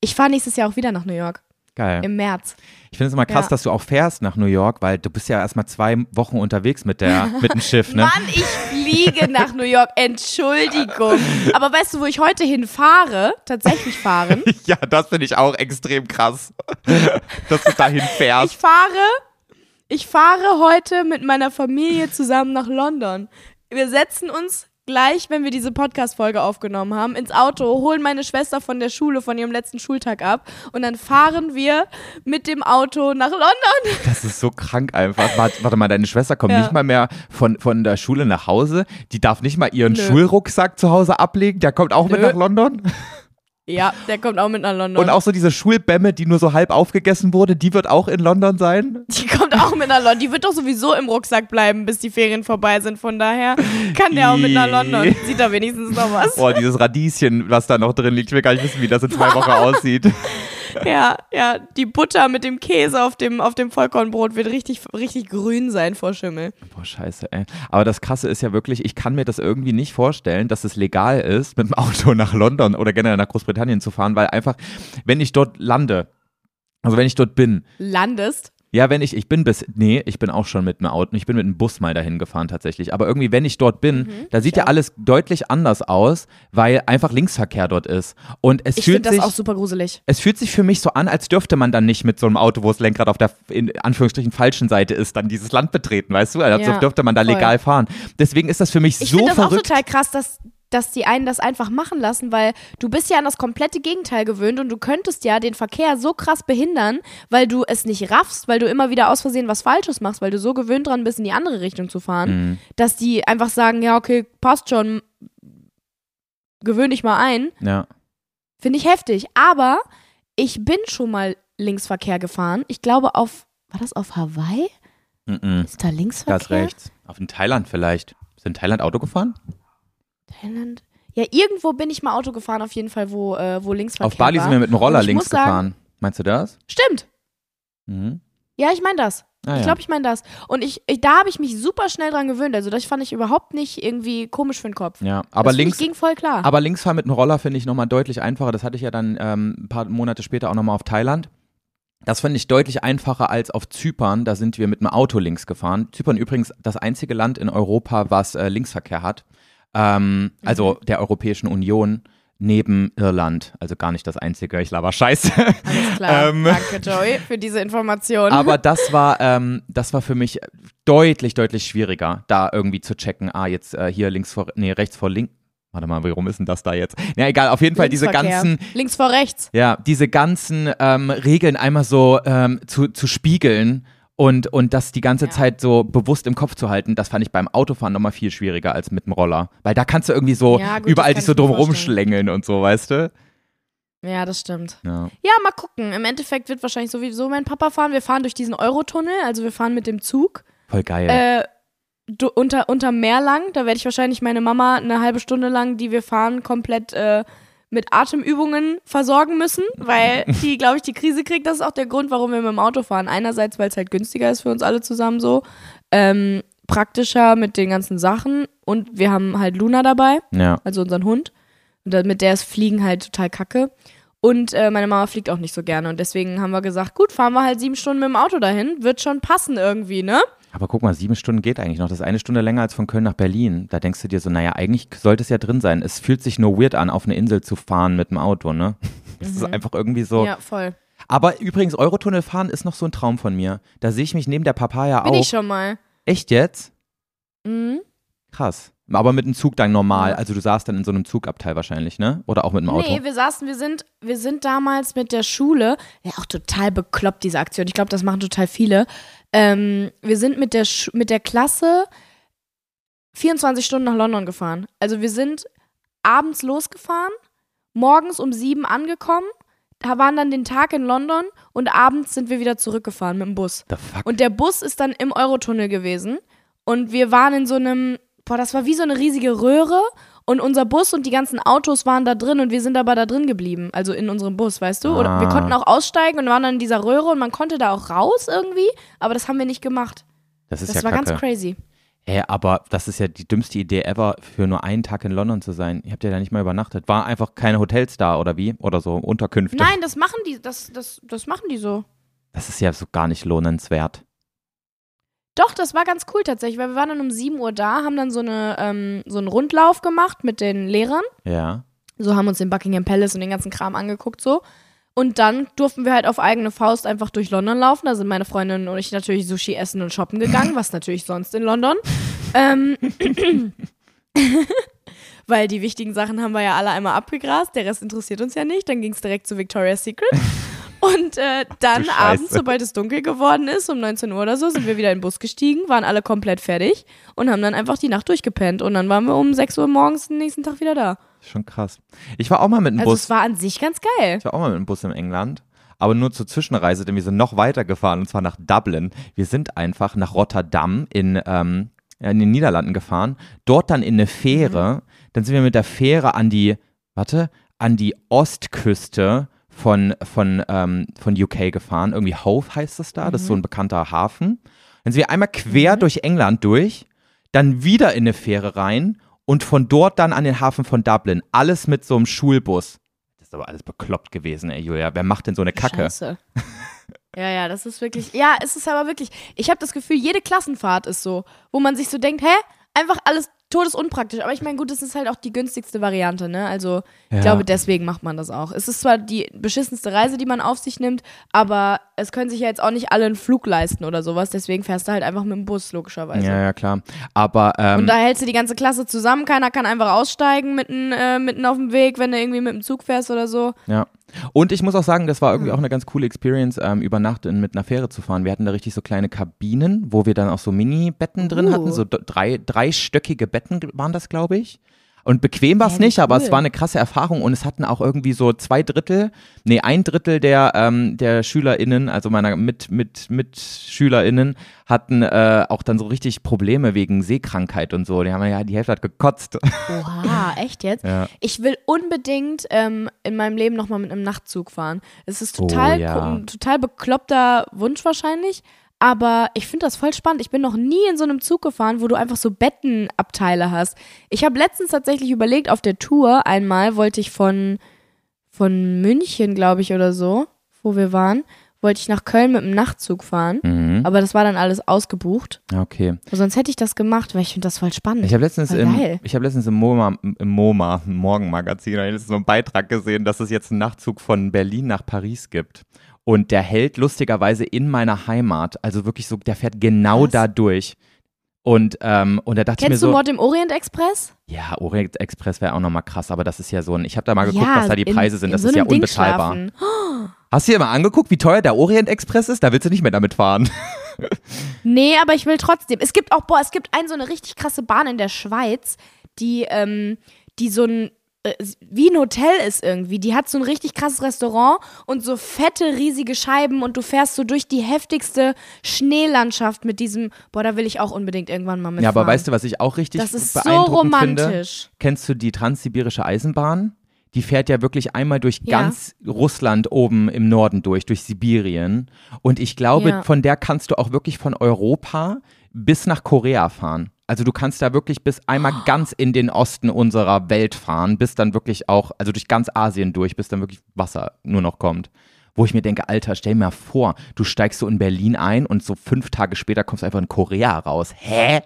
Ich fahre nächstes Jahr auch wieder nach New York. geil. Im März. Ich finde es immer krass, Ja. dass du auch fährst nach New York, weil du bist ja erstmal zwei Wochen unterwegs mit, der, mit dem Schiff, ne? Mann, ich fliege nach New York. Entschuldigung. Aber weißt du, wo ich heute hinfahre? Tatsächlich fahren. Ja, das finde ich auch extrem krass, dass du dahin fährst. Ich fahre, ich fahre heute mit meiner Familie zusammen nach London. Wir setzen uns gleich, wenn wir diese Podcast-Folge aufgenommen haben, ins Auto, holen meine Schwester von der Schule, von ihrem letzten Schultag ab und dann fahren wir mit dem Auto nach London. Das ist so krank einfach. Warte, warte mal, deine Schwester kommt Ja. nicht mal mehr von, von der Schule nach Hause. Die darf nicht mal ihren Nö. Schulrucksack zu Hause ablegen. Der kommt auch mit Nö. nach London. Ja, der kommt auch mit nach London. Und auch so diese Schulbämme, die nur so halb aufgegessen wurde, die wird auch in London sein. die kommt auch mit nach London. Die wird doch sowieso im Rucksack bleiben, bis die Ferien vorbei sind. Von daher kann der auch mit nach London. Sieht da wenigstens noch was. Boah, dieses Radieschen, was da noch drin liegt. Ich will gar nicht wissen, wie das in zwei Wochen aussieht. Ja, ja, die Butter mit dem Käse auf dem, auf dem Vollkornbrot wird richtig, richtig grün sein vor Schimmel. Boah, scheiße, ey. Aber das Krasse ist ja wirklich, ich kann mir das irgendwie nicht vorstellen, dass es legal ist, mit dem Auto nach London oder generell nach Großbritannien zu fahren, weil einfach, wenn ich dort lande, also wenn ich dort bin, Landest. Ja, wenn ich, ich bin bis, nee, ich bin auch schon mit einem Auto, ich bin mit einem Bus mal dahin gefahren tatsächlich. Aber irgendwie, wenn ich dort bin, da sieht Mhm, ich ja auch. alles deutlich anders aus, weil einfach Linksverkehr dort ist. Und es Ich fühlt finde das sich, auch super gruselig. es fühlt sich für mich so an, als dürfte man dann nicht mit so einem Auto, wo das Lenkrad auf der, in Anführungsstrichen, falschen Seite ist, dann dieses Land betreten, weißt du? Als Ja, dürfte man da voll. legal fahren. Deswegen ist das für mich Ich so finde das auch verrückt. total krass, dass, dass die einen das einfach machen lassen, weil du bist ja an das komplette Gegenteil gewöhnt und du könntest ja den Verkehr so krass behindern, weil du es nicht raffst, weil du immer wieder aus Versehen was Falsches machst, weil du so gewöhnt dran bist, in die andere Richtung zu fahren, Mhm. dass die einfach sagen, ja, okay, passt schon, gewöhn dich mal ein. Ja. Finde ich heftig. Aber ich bin schon mal Linksverkehr gefahren. Ich glaube auf, war das auf Hawaii? Mhm. Ist da Linksverkehr? Das rechts. Auf in Thailand vielleicht. Ist in Thailand Auto gefahren? Thailand? Ja, irgendwo bin ich mal Auto gefahren, auf jeden Fall, wo, äh, wo Linksverkehr Auf Bali war. sind wir mit dem Roller links sagen- gefahren. Meinst du das? Stimmt. Mhm. Ja, ich meine das. Ah, ich ja. glaube, ich meine das. Und ich, ich da habe ich mich super schnell dran gewöhnt. Also das fand ich überhaupt nicht irgendwie komisch für den Kopf. ja, aber das links, ging voll klar. Aber Linksfahren mit einem Roller finde ich nochmal deutlich einfacher. Das hatte ich ja dann ähm, ein paar Monate später auch nochmal auf Thailand. Das finde ich deutlich einfacher als auf Zypern. Da sind wir mit einem Auto links gefahren. Zypern übrigens das einzige Land in Europa, was äh, Linksverkehr hat. Ähm, also der Europäischen Union neben Irland. Also gar nicht das einzige. Ich laber Scheiße. Alles klar. ähm, Danke, Joey, für diese Information. Aber das war, ähm, das war für mich deutlich, deutlich schwieriger, da irgendwie zu checken. Ah, jetzt äh, hier links vor, nee, rechts vor links. Warte mal, warum ist denn das da jetzt? Ja, egal, auf jeden Fall diese ganzen, Links vor rechts. ja, diese ganzen ähm, Regeln einmal so ähm, zu, zu spiegeln und, und das die ganze Ja. Zeit so bewusst im Kopf zu halten, das fand ich beim Autofahren nochmal viel schwieriger als mit dem Roller. Weil da kannst du irgendwie so Ja, gut, überall dich so drum rumschlängeln und so, weißt du? Ja, das stimmt. Ja. Ja, mal gucken. Im Endeffekt wird wahrscheinlich sowieso mein Papa fahren. Wir fahren durch diesen Eurotunnel, also wir fahren mit dem Zug. Voll geil. Äh, unter, unter Meer lang. Da werde ich wahrscheinlich meine Mama eine halbe Stunde lang, die wir fahren, komplett äh, mit Atemübungen versorgen müssen, weil die, glaube ich, die Krise kriegt. Das ist auch der Grund, warum wir mit dem Auto fahren. Einerseits, weil es halt günstiger ist für uns alle zusammen so. Ähm, praktischer mit den ganzen Sachen. Und wir haben halt Luna dabei, ja. also unseren Hund. Und mit der ist Fliegen halt total kacke. Und äh, meine Mama fliegt auch nicht so gerne. Und deswegen haben wir gesagt, gut, fahren wir halt sieben Stunden mit dem Auto dahin. Wird schon passen irgendwie, ne? Aber guck mal, sieben Stunden geht eigentlich noch. Das ist eine Stunde länger als von Köln nach Berlin. Da denkst du dir so, naja, eigentlich sollte es ja drin sein. Es fühlt sich nur weird an, auf eine Insel zu fahren mit dem Auto, ne? Das mhm. ist einfach irgendwie so. Ja, voll. Aber übrigens, Eurotunnel fahren ist noch so ein Traum von mir. Da sehe ich mich neben der Papaya Bin auch. Bin ich schon mal. Echt jetzt? Mhm. Krass. Aber mit dem Zug dann normal. Also du saßt dann in so einem Zugabteil wahrscheinlich, ne? Oder auch mit dem Auto? Nee, wir saßen, wir sind, wir sind damals mit der Schule, ja auch total bekloppt, diese Aktion. Ich glaube, das machen total viele. Ähm, wir sind mit der, mit der Klasse 24 Stunden nach London gefahren. Also wir sind abends losgefahren, morgens um sieben angekommen, waren dann den Tag in London und abends sind wir wieder zurückgefahren mit dem Bus. Und der Bus ist dann im Eurotunnel gewesen. Und wir waren in so einem boah, das war wie so eine riesige Röhre und unser Bus und die ganzen Autos waren da drin und wir sind aber da drin geblieben, also in unserem Bus, weißt du? Ah. Oder wir konnten auch aussteigen und waren dann in dieser Röhre und man konnte da auch raus irgendwie, aber das haben wir nicht gemacht. Das ist das ja war Kacke. ganz crazy. Hä, aber das ist ja die dümmste Idee ever, für nur einen Tag in London zu sein. Ihr habt ja da nicht mal übernachtet. War einfach keine Hotels da oder wie? Oder so Unterkünfte? Nein, das machen die, das, das, das machen die so. Das ist ja so gar nicht lohnenswert. Doch, das war ganz cool tatsächlich, weil wir waren dann um 7 Uhr da, haben dann so, eine, ähm, so einen Rundlauf gemacht mit den Lehrern. Ja. So haben uns den Buckingham Palace und den ganzen Kram angeguckt so. Und dann durften wir halt auf eigene Faust einfach durch London laufen. Da sind meine Freundin und ich natürlich Sushi essen und shoppen gegangen, was natürlich sonst in London. ähm, weil die wichtigen Sachen haben wir ja alle einmal abgegrast, der Rest interessiert uns ja nicht. Dann ging es direkt zu Victoria's Secret. Und äh, dann abends, sobald es dunkel geworden ist, um 19 Uhr oder so, sind wir wieder in den Bus gestiegen, waren alle komplett fertig und haben dann einfach die Nacht durchgepennt. Und dann waren wir um 6 Uhr morgens den nächsten Tag wieder da. Schon krass. Ich war auch mal mit dem also Bus. Es war an sich ganz geil. Ich war auch mal mit dem Bus in England. Aber nur zur Zwischenreise, denn wir sind noch weiter gefahren und zwar nach Dublin. Wir sind einfach nach Rotterdam in, ähm, in den Niederlanden gefahren, dort dann in eine Fähre. Mhm. Dann sind wir mit der Fähre an die, warte, an die Ostküste von, von, ähm, von UK gefahren. Irgendwie Hove heißt es da, mhm. das ist so ein mhm. bekannter Hafen. Dann sind wir einmal quer mhm. durch England durch, dann wieder in eine Fähre rein und von dort dann an den Hafen von Dublin. Alles mit so einem Schulbus. Das ist aber alles bekloppt gewesen, ey, Julia. Wer macht denn so eine Kacke? Scheiße. Ja, ja, das ist wirklich. Ja, es ist aber wirklich. Ich habe das Gefühl, jede Klassenfahrt ist so, wo man sich so denkt, hä? Einfach alles todesunpraktisch. Aber ich meine, gut, das ist halt auch die günstigste Variante, ne? Also, ich ja. glaube, deswegen macht man das auch. Es ist zwar die beschissenste Reise, die man auf sich nimmt, aber es können sich ja jetzt auch nicht alle einen Flug leisten oder sowas. Deswegen fährst du halt einfach mit dem Bus, logischerweise. Ja, ja, klar. Aber, ähm, Und da hältst du die ganze Klasse zusammen. Keiner kann einfach aussteigen mitten, äh, mitten auf dem Weg, wenn du irgendwie mit dem Zug fährst oder so. Ja. Und ich muss auch sagen, das war irgendwie auch eine ganz coole Experience, ähm, über Nacht in, mit einer Fähre zu fahren. Wir hatten da richtig so kleine Kabinen, wo wir dann auch so Mini-Betten drin uh. hatten, so drei, dreistöckige Betten waren das, glaube ich. Und bequem war es ja, nicht, cool. aber es war eine krasse Erfahrung und es hatten auch irgendwie so zwei Drittel, nee, ein Drittel der, ähm, der SchülerInnen, also meiner mit, mit, mit SchülerInnen, hatten äh, auch dann so richtig Probleme wegen Seekrankheit und so. Die haben ja, die Hälfte hat gekotzt. Oha, echt jetzt? Ja. Ich will unbedingt ähm, in meinem Leben nochmal mit einem Nachtzug fahren. Es ist total, oh, ja. total bekloppter Wunsch wahrscheinlich, aber ich finde das voll spannend. Ich bin noch nie in so einem Zug gefahren, wo du einfach so Bettenabteile hast. Ich habe letztens tatsächlich überlegt, auf der Tour einmal wollte ich von, von München, glaube ich, oder so, wo wir waren, wollte ich nach Köln mit dem Nachtzug fahren. Mhm. Aber das war dann alles ausgebucht. Okay. Sonst hätte ich das gemacht, weil ich finde das voll spannend. Ich habe letztens, im, ich hab letztens im MoMA, im MoMA, im Morgenmagazin, so einen Beitrag gesehen, dass es jetzt einen Nachtzug von Berlin nach Paris gibt. Und der hält lustigerweise in meiner Heimat. Also wirklich so, der fährt genau Was? da durch. Und, ähm, und da dachte Kennst ich mir so. du Mord im Orient Express? Ja, Orient Express wäre auch nochmal krass, aber das ist ja so ein. Ich habe da mal geguckt, ja, was da die Preise in, sind. Das so ist ja unbezahlbar. Hast du dir mal angeguckt, wie teuer der Orient Express ist? Da willst du nicht mehr damit fahren. nee, aber ich will trotzdem. Es gibt auch, boah, es gibt eine so eine richtig krasse Bahn in der Schweiz, die, ähm, die so ein wie ein Hotel ist irgendwie. Die hat so ein richtig krasses Restaurant und so fette, riesige Scheiben und du fährst so durch die heftigste Schneelandschaft mit diesem, boah, da will ich auch unbedingt irgendwann mal mitfahren. Ja, aber weißt du, was ich auch richtig das ist beeindruckend so romantisch. Finde? Kennst du die transsibirische Eisenbahn? Die fährt ja wirklich einmal durch ja. ganz Russland oben im Norden durch, durch Sibirien. Und ich glaube, ja. von der kannst du auch wirklich von Europa bis nach Korea fahren. Also du kannst da wirklich bis einmal ganz in den Osten unserer Welt fahren, bis dann wirklich auch, also durch ganz Asien durch, bis dann wirklich Wasser nur noch kommt. Wo ich mir denke, Alter, stell mir mal vor, du steigst so in Berlin ein und so fünf Tage später kommst du einfach in Korea raus. Hä?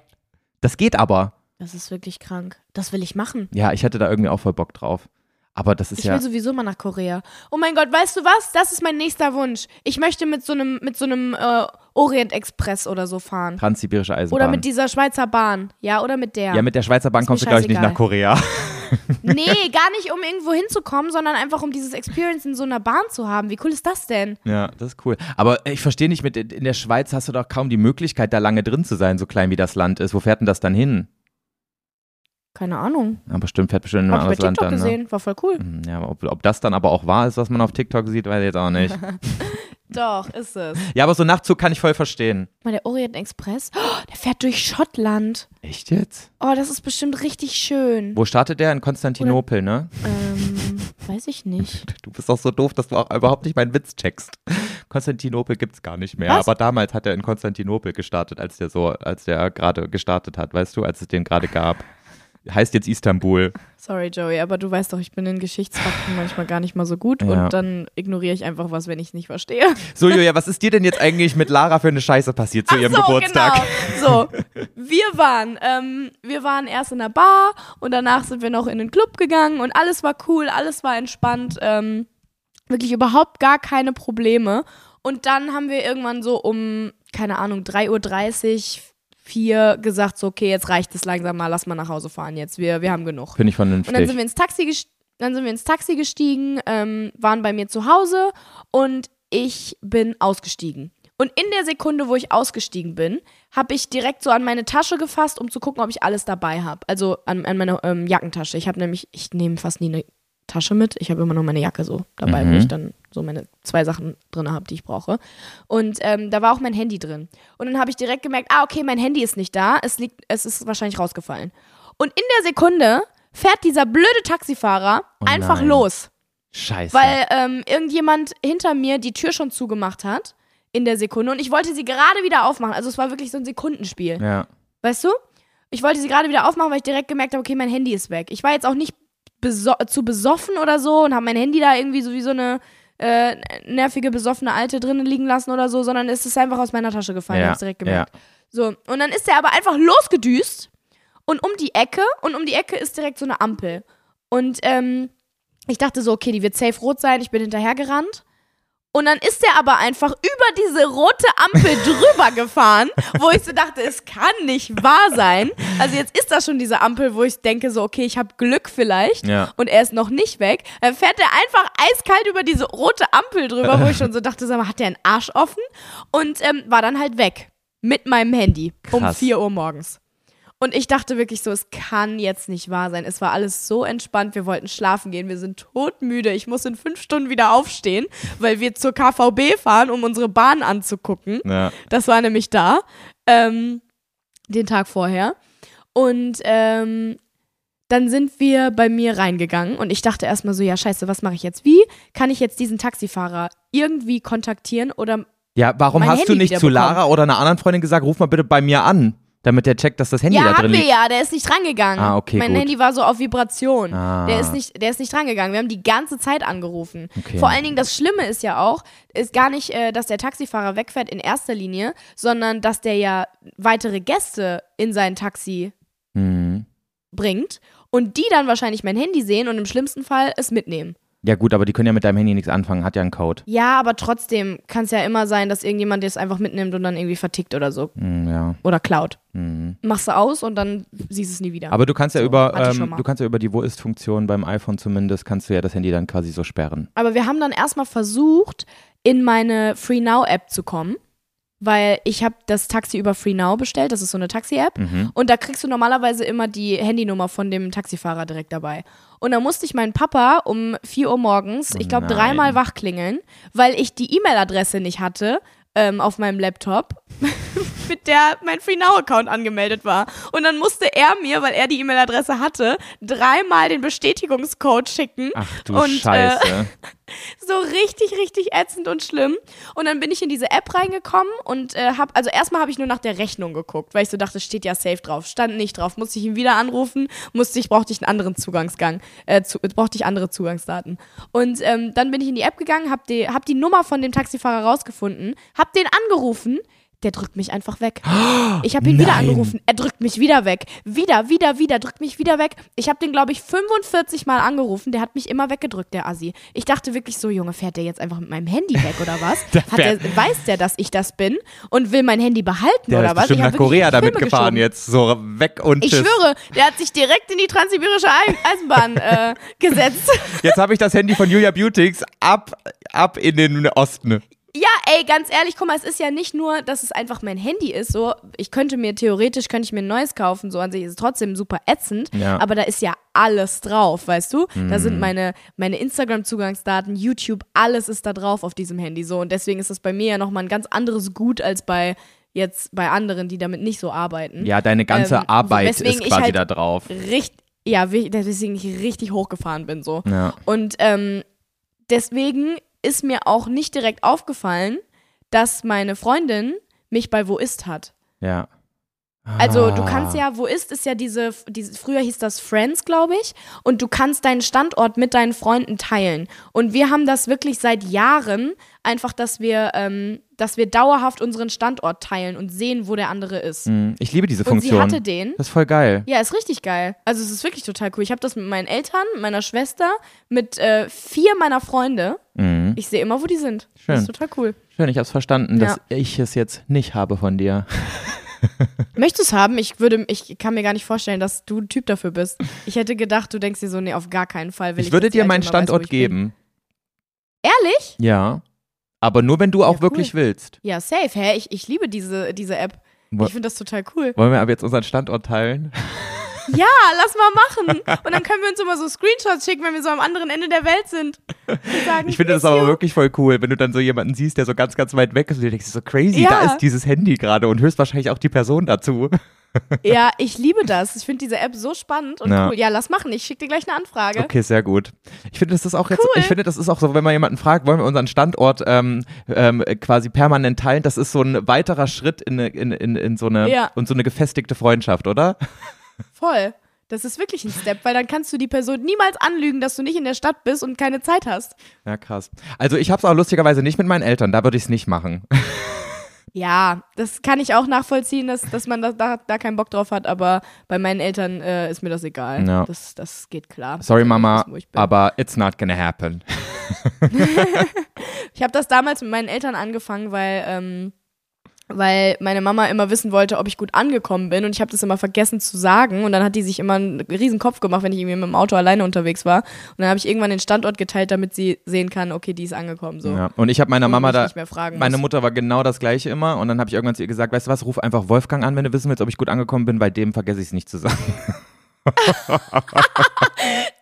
Das geht aber. Das ist wirklich krank. Das will ich machen. Ja, ich hätte da irgendwie auch voll Bock drauf. Aber das ist Ich ja. will sowieso mal nach Korea. Oh mein Gott, weißt du was? Das ist mein nächster Wunsch. Ich möchte mit so einem mit so einem äh, Orient Express oder so fahren. Transsibirische Eisenbahn. Oder mit dieser Schweizer Bahn. Ja, oder mit der. ja, mit der Schweizer Bahn kommst du, glaube ich, nicht nach Korea. nee, gar nicht, um irgendwo hinzukommen, sondern einfach um dieses Experience in so einer Bahn zu haben. Wie cool ist das denn? Ja, das ist cool. Aber ich verstehe nicht, mit, in der Schweiz hast du doch kaum die Möglichkeit, da lange drin zu sein, so klein wie das Land ist. Wo fährt denn das dann hin? Keine Ahnung. Ja, bestimmt fährt bestimmt in ein Hab ich bei anderes Land TikTok dann. Ne? gesehen. War voll cool. Hm, Ja, aber ob, ob das dann aber auch wahr ist, was man auf TikTok sieht, weiß ich jetzt auch nicht. Doch, ist es. ja, aber so Nachtzug kann ich voll verstehen. Mal der Orient Express, oh, der fährt durch Schottland. Echt jetzt? Oh, das ist bestimmt richtig schön. Wo startet der? In Konstantinopel, ne? Ähm, weiß ich nicht. Du bist auch so doof, dass du auch überhaupt nicht meinen Witz checkst. Konstantinopel gibt's gar nicht mehr. Was? Aber damals hat er in Konstantinopel gestartet, als der so, als der gerade gestartet hat, weißt du, als es den gerade gab. Heißt jetzt Istanbul. Sorry, Joey, aber du weißt doch, ich bin in Geschichtsfakten manchmal gar nicht mal so gut Ja. und dann ignoriere ich einfach was, wenn ich es nicht verstehe. So, Julia, was ist dir denn jetzt eigentlich mit Lara für eine Scheiße passiert zu ihrem so, Geburtstag? Genau. So, wir waren, ähm, wir waren erst in der Bar und danach sind wir noch in den Club gegangen und alles war cool, alles war entspannt, ähm, wirklich überhaupt gar keine Probleme. Und dann haben wir irgendwann so um, keine Ahnung, 3.30 Uhr, 4 gesagt, so, okay, jetzt reicht es langsam mal, lass mal nach Hause fahren jetzt, wir, wir haben genug. Finde ich Und dann vernünftig. sind wir ins Taxi, gest- dann sind wir ins Taxi gestiegen, ähm, waren bei mir zu Hause und ich bin ausgestiegen. Und in der Sekunde, wo ich ausgestiegen bin, habe ich direkt so an meine Tasche gefasst, um zu gucken, ob ich alles dabei habe. Also an, an meine ähm, Jackentasche. Ich habe nämlich, ich nehme fast nie eine Tasche mit. Ich habe immer noch meine Jacke so dabei, Mhm. wo ich dann so meine zwei Sachen drin habe, die ich brauche. Und ähm, da war auch mein Handy drin. Und dann habe ich direkt gemerkt, ah, okay, mein Handy ist nicht da. Es liegt, es ist wahrscheinlich rausgefallen. Und in der Sekunde fährt dieser blöde Taxifahrer Oh einfach los. Scheiße. Weil ähm, irgendjemand hinter mir die Tür schon zugemacht hat in der Sekunde und ich wollte sie gerade wieder aufmachen. Also es war wirklich so ein Sekundenspiel. ja. Weißt du? Ich wollte sie gerade wieder aufmachen, weil ich direkt gemerkt habe, okay, mein Handy ist weg. Ich war jetzt auch nicht beso zu besoffen oder so und habe mein Handy da irgendwie so wie so eine äh, nervige, besoffene Alte drinnen liegen lassen oder so, sondern es ist einfach aus meiner Tasche gefallen. Ja, hab's direkt gemerkt. So, und dann ist er aber einfach losgedüst und um die Ecke und um die Ecke ist direkt so eine Ampel. Und ähm, ich dachte so, okay, die wird safe rot sein. Ich bin hinterhergerannt. Und dann ist er aber einfach über diese rote Ampel drüber gefahren, wo ich so dachte, es kann nicht wahr sein. Also jetzt ist das schon diese Ampel, wo ich denke so, okay, ich habe Glück vielleicht Ja. und er ist noch nicht weg. Dann fährt er einfach eiskalt über diese rote Ampel drüber, wo ich schon so dachte, sag mal, hat der einen Arsch offen? Und ähm, war dann halt weg mit meinem Handy um Krass. 4 Uhr morgens. Und ich dachte wirklich so, es kann jetzt nicht wahr sein. Es war alles so entspannt. Wir wollten schlafen gehen. Wir sind todmüde. Ich muss in fünf Stunden wieder aufstehen, weil wir zur KVB fahren, um unsere Bahn anzugucken. Ja. Das war nämlich da, ähm, den Tag vorher. Und ähm, dann sind wir bei mir reingegangen und ich dachte erstmal so, ja scheiße, was mache ich jetzt? Wie kann ich jetzt diesen Taxifahrer irgendwie kontaktieren oder Ja, warum hast du Handy nicht wieder zu. Lara oder einer anderen Freundin gesagt, ruf mal bitte bei mir an, damit der checkt, dass das Handy Ja, da drin liegt? ja, der ist nicht rangegangen. Ah, okay, mein gut. Handy war so auf Vibration. Ah. Der ist nicht, der ist nicht rangegangen. Wir haben die ganze Zeit angerufen. Okay. Vor allen Dingen das Schlimme ist ja auch, ist gar nicht, äh, dass der Taxifahrer wegfährt in erster Linie, sondern dass der ja weitere Gäste in sein Taxi Mhm. bringt und die dann wahrscheinlich mein Handy sehen und im schlimmsten Fall es mitnehmen. Ja gut, aber die können ja mit deinem Handy nichts anfangen, hat ja einen Code. Ja, aber trotzdem kann es ja immer sein, dass irgendjemand das einfach mitnimmt und dann irgendwie vertickt oder so. Mhm, ja. Oder klaut. Mhm. Machst du aus und dann siehst du es nie wieder. Aber du kannst ja So, über, ähm, du kannst ja über die Wo ist Funktion beim iPhone zumindest, kannst du ja das Handy dann quasi so sperren. Aber wir haben dann erstmal versucht, in meine Free Now App zu kommen, weil ich habe das Taxi über Free Now bestellt, das ist so eine Taxi-App. Mhm. Und da kriegst du normalerweise immer die Handynummer von dem Taxifahrer direkt dabei. Und da musste ich meinen Papa um 4 Uhr morgens, Oh ich glaube, nein. dreimal wachklingeln, weil ich die E-Mail-Adresse nicht hatte ähm, auf meinem Laptop, mit der mein Free Now-Account angemeldet war. Und dann musste er mir, weil er die E-Mail-Adresse hatte, dreimal den Bestätigungscode schicken. Ach du Und, äh, Scheiße. so richtig, richtig ätzend und schlimm. Und dann bin ich in diese App reingekommen und äh, hab, also erstmal habe ich nur nach der Rechnung geguckt, weil ich so dachte, steht ja safe drauf. Stand nicht drauf. Musste ich ihn wieder anrufen, musste ich, brauchte ich einen anderen Zugangsgang, äh, zu, brauchte ich andere Zugangsdaten. Und ähm, dann bin ich in die App gegangen, hab die, hab die Nummer von dem Taxifahrer rausgefunden, hab den angerufen, der drückt mich einfach weg. Ich habe ihn Nein. wieder angerufen. Er drückt mich wieder weg. Wieder, wieder, wieder, drückt mich wieder weg. Ich habe den, glaube ich, 45 Mal angerufen. Der hat mich immer weggedrückt, der Assi. Ich dachte wirklich so, Junge, fährt der jetzt einfach mit meinem Handy weg oder was? Der, weiß der, dass ich das bin und will mein Handy behalten Der oder was? Ich nach Korea damit Filme gefahren geschoben. jetzt. So weg und Ich tschüss. schwöre, der hat sich direkt in die transsibirische Ei- Eisenbahn äh, gesetzt. Jetzt habe ich das Handy von Julia Beautix ab, ab in den Osten. Ja, ey, ganz ehrlich, guck mal, es ist ja nicht nur, dass es einfach mein Handy ist, so, ich könnte mir theoretisch, könnte ich mir ein neues kaufen, so an sich ist es trotzdem super ätzend, Ja. aber da ist ja alles drauf, weißt du? Da Mhm. sind meine, meine Instagram-Zugangsdaten, YouTube, alles ist da drauf auf diesem Handy, so, und deswegen ist das bei mir ja nochmal ein ganz anderes Gut als bei jetzt bei anderen, die damit nicht so arbeiten. Ja, deine ganze Ähm, Arbeit weswegen ist quasi halt da drauf. Richtig, ja, deswegen ich richtig hochgefahren bin, so. Ja. Und ähm, deswegen ist mir auch nicht direkt aufgefallen, dass meine Freundin mich bei Wo ist hat. Ja. Also du Ah. kannst ja, Wo ist, ist ja diese, diese früher hieß das Friends, glaube ich, und du kannst deinen Standort mit deinen Freunden teilen. Und wir haben das wirklich seit Jahren, einfach, dass wir, ähm, dass wir dauerhaft unseren Standort teilen und sehen, wo der andere ist. Hm, Ich liebe diese Und Funktion. sie hatte den. das ist voll geil. Ja, ist richtig geil. Also es ist wirklich total cool. Ich habe das mit meinen Eltern, meiner Schwester, mit äh, vier meiner Freunde. Ich sehe immer, wo die sind. Schön. Das ist total cool. Schön, ich habe es verstanden, dass Ja. ich es jetzt nicht habe von dir. Möchtest du es haben? Ich würde, ich kann mir gar nicht vorstellen, dass du ein Typ dafür bist. Ich hätte gedacht, du denkst dir so, nee, auf gar keinen Fall will ich. Ich würde dass dir meinen weiß, Standort bin. geben. Ehrlich? Ja. Aber nur, wenn du auch cool. wirklich willst. Ja, safe. Hä? Ich, ich liebe diese, diese App. Wo- Ich finde das total cool. Wollen wir aber jetzt unseren Standort teilen? Ja, lass mal machen. Und dann können wir uns immer so Screenshots schicken, wenn wir so am anderen Ende der Welt sind. Sagen, Ich finde das aber you. wirklich voll cool, wenn du dann so jemanden siehst, der so ganz, ganz weit weg ist und du denkst so crazy, Ja. da ist dieses Handy gerade und höchstwahrscheinlich auch die Person dazu. Ja, ich liebe das. Ich finde diese App so spannend und Ja. cool. Ja, lass machen. Ich schicke dir gleich eine Anfrage. Okay, sehr gut. Ich finde, das ist auch jetzt, Cool. ich finde, das ist auch so, wenn man jemanden fragt, wollen wir unseren Standort ähm, ähm, quasi permanent teilen, das ist so ein weiterer Schritt in, in, in, in so eine Ja. und so eine gefestigte Freundschaft, oder? Voll. Das ist wirklich ein Step, weil dann kannst du die Person niemals anlügen, dass du nicht in der Stadt bist und keine Zeit hast. Ja, krass. Also ich habe es auch lustigerweise nicht mit meinen Eltern, da würde ich es nicht machen. Ja, das kann ich auch nachvollziehen, dass, dass man da, da, da keinen Bock drauf hat, aber bei meinen Eltern äh, ist mir das egal. Ja. Das, das geht klar. Sorry, Die Mama, wissen, aber it's not gonna happen. Ich habe das damals mit meinen Eltern angefangen, weil, ähm, weil meine Mama immer wissen wollte, ob ich gut angekommen bin und ich habe das immer vergessen zu sagen und dann hat die sich immer einen riesen Kopf gemacht, wenn ich irgendwie mit dem Auto alleine unterwegs war und dann habe ich irgendwann den Standort geteilt, damit sie sehen kann, okay, die ist angekommen so. Ja. Und ich habe meiner Mama da, meine muss. Mutter war genau das gleiche immer und dann habe ich irgendwann zu ihr gesagt, weißt du was, ruf einfach Wolfgang an, wenn du wissen willst, ob ich gut angekommen bin, bei dem vergesse ich es nicht zu sagen.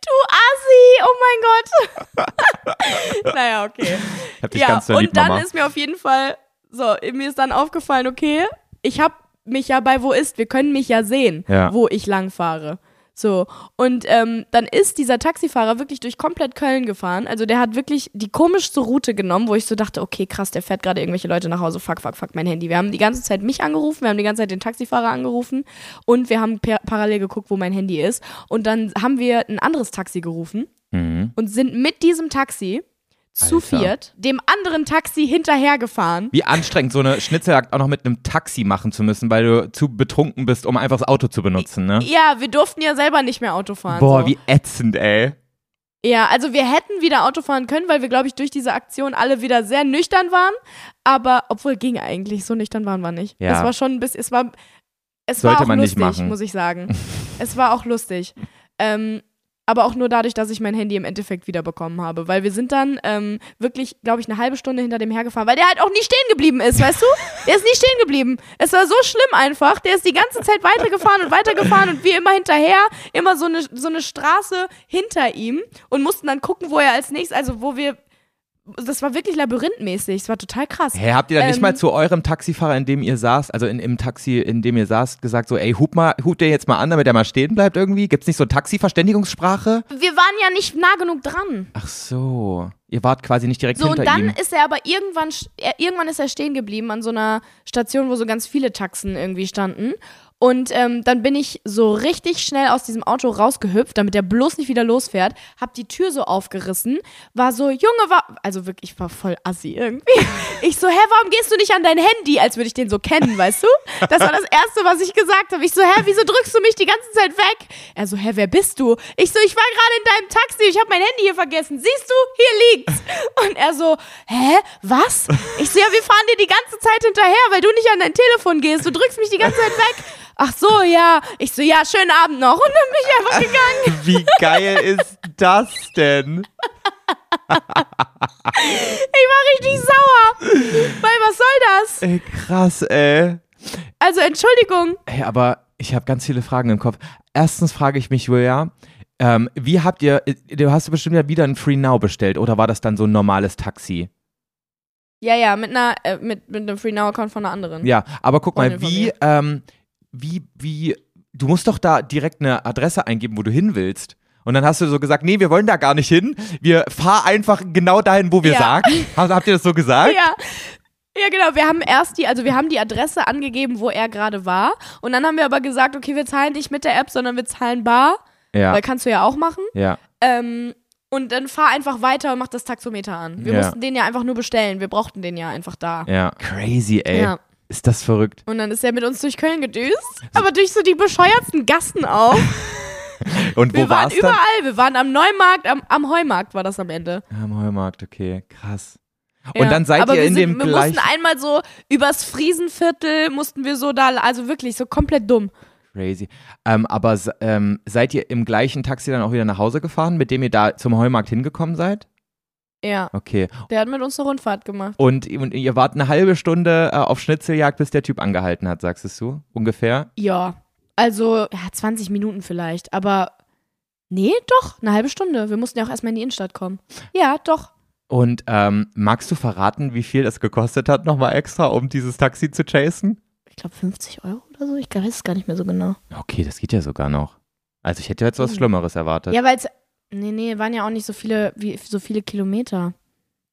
Du Assi, oh mein Gott. naja, okay. Ich hab dich ja, ganz lieb, und dann Mama. ist mir auf jeden Fall, so, mir ist dann aufgefallen, okay, ich habe mich ja bei Wo ist, wir können mich ja sehen, Ja. wo ich lang fahre. So, und ähm, dann ist dieser Taxifahrer wirklich durch komplett Köln gefahren. Also der hat wirklich die komischste Route genommen, wo ich so dachte, okay, krass, der fährt gerade irgendwelche Leute nach Hause. Fuck, fuck, fuck, mein Handy. Wir haben die ganze Zeit mich angerufen, wir haben die ganze Zeit den Taxifahrer angerufen und wir haben parallel geguckt, wo mein Handy ist. Und dann haben wir ein anderes Taxi gerufen Mhm. und sind mit diesem Taxi zu Alter. viert dem anderen Taxi hinterhergefahren. Wie anstrengend, so eine Schnitzeljagd auch noch mit einem Taxi machen zu müssen, weil du zu betrunken bist, um einfach das Auto zu benutzen, ne? Ja, wir durften ja selber nicht mehr Auto fahren. Boah, so. wie ätzend, ey. Ja, also wir hätten wieder Auto fahren können, weil wir, glaube ich, durch diese Aktion alle wieder sehr nüchtern waren. Aber, obwohl ging eigentlich, so nüchtern waren wir nicht. Ja. Es war schon ein bisschen, es war, es Sollte war auch man nicht lustig, machen. muss ich sagen. es war auch lustig. Ähm, aber auch nur dadurch, dass ich mein Handy im Endeffekt wiederbekommen habe. Weil wir sind dann ähm, wirklich, glaube ich, eine halbe Stunde hinter dem hergefahren, weil der halt auch nie stehen geblieben ist, weißt du? Der ist nie stehen geblieben. Es war so schlimm einfach. Der ist die ganze Zeit weitergefahren und weitergefahren und wir immer hinterher, immer so eine, so eine Straße hinter ihm und mussten dann gucken, wo er als nächstes, also wo wir. Das war wirklich labyrinthmäßig. Es war total krass. Hä, habt ihr dann nicht Ähm, mal zu eurem Taxifahrer, in dem ihr saßt, also in, im Taxi, in dem ihr saßt, gesagt so, ey, hub mal, hub der jetzt mal an, damit er mal stehen bleibt irgendwie? Gibt's nicht so Taxi-Verständigungssprache? Wir waren ja nicht nah genug dran. Ach so. Ihr wart quasi nicht direkt So, hinter und dann ihm. ist er aber irgendwann, er, irgendwann ist er stehen geblieben an so einer Station, wo so ganz viele Taxen irgendwie standen. Und ähm, dann bin ich so richtig schnell aus diesem Auto rausgehüpft, damit er bloß nicht wieder losfährt. Hab die Tür so aufgerissen, war so, Junge, war. Also wirklich, ich war voll assi irgendwie. Ich so, hä, warum gehst du nicht an dein Handy? Als würde ich den so kennen, weißt du? Das war das Erste, was ich gesagt habe. Ich so, hä, wieso drückst du mich die ganze Zeit weg? Er so, hä, wer bist du? Ich so, ich war gerade in deinem Taxi, ich habe mein Handy hier vergessen. Siehst du, hier liegt's. Und er so, hä, was? Ich so, ja, wir fahren dir die ganze Zeit hinterher, weil du nicht an dein Telefon gehst. Du drückst mich die ganze Zeit weg. Ach so, ja. Ich so, ja, schönen Abend noch. Und dann bin ich einfach gegangen. Wie geil ist das denn? Ich war richtig sauer. Weil was soll das? Ey, krass, ey. Also, Entschuldigung. Hey, aber ich habe ganz viele Fragen im Kopf. Erstens frage ich mich, Julia, ähm, wie habt ihr, du hast bestimmt ja wieder ein Free Now bestellt oder war das dann so ein normales Taxi? Ja, ja, mit einer, äh, mit, mit einem Free Now Account von einer anderen. Ja, aber guck mal, wie, ähm, wie, wie, du musst doch da direkt eine Adresse eingeben, wo du hin willst. Und dann hast du so gesagt, nee, wir wollen da gar nicht hin. Wir fahren einfach genau dahin, wo wir Ja. sagen. Habt, habt ihr das so gesagt? Ja. Ja, genau. Wir haben erst die, also wir haben die Adresse angegeben, wo er gerade war. Und dann haben wir aber gesagt, okay, wir zahlen nicht mit der App, sondern wir zahlen bar. Ja. Weil kannst du ja auch machen. ja. Ähm, und dann fahr einfach weiter und mach das Taxometer an. Wir Ja. mussten den ja einfach nur bestellen. Wir brauchten den ja einfach da. Ja. Crazy, ey. Ja. Ist das verrückt. Und dann ist er mit uns durch Köln gedüst. Aber durch so die bescheuertsten Gassen auch. Und wo Wir waren war's dann? überall. Wir waren am Neumarkt, am, am Heumarkt war das am Ende. Am Heumarkt, okay, krass. Ja. Und dann seid Aber ihr wir in sind, dem Wir gleich mussten einmal so übers Friesenviertel, mussten wir so da, also wirklich so komplett dumm. crazy. Ähm, aber ähm, seid ihr im gleichen Taxi dann auch wieder nach Hause gefahren, mit dem ihr da zum Heumarkt hingekommen seid? Ja, Okay. der hat mit uns eine Rundfahrt gemacht. Und, und ihr wart eine halbe Stunde äh, auf Schnitzeljagd, bis der Typ angehalten hat, sagst du? Ungefähr? Ja, also ja, 20 Minuten vielleicht, aber nee, doch, eine halbe Stunde. Wir mussten ja auch erstmal in die Innenstadt kommen. Ja, doch. Und ähm, magst du verraten, wie viel das gekostet hat, nochmal extra, um dieses Taxi zu chasen? Ich glaube 50 Euro oder so, ich weiß es gar nicht mehr so genau. Okay, das geht ja sogar noch. Also ich hätte jetzt was. Schlimmeres erwartet. Ja, weil es, nee, nee, waren ja auch nicht so viele, wie, so viele Kilometer.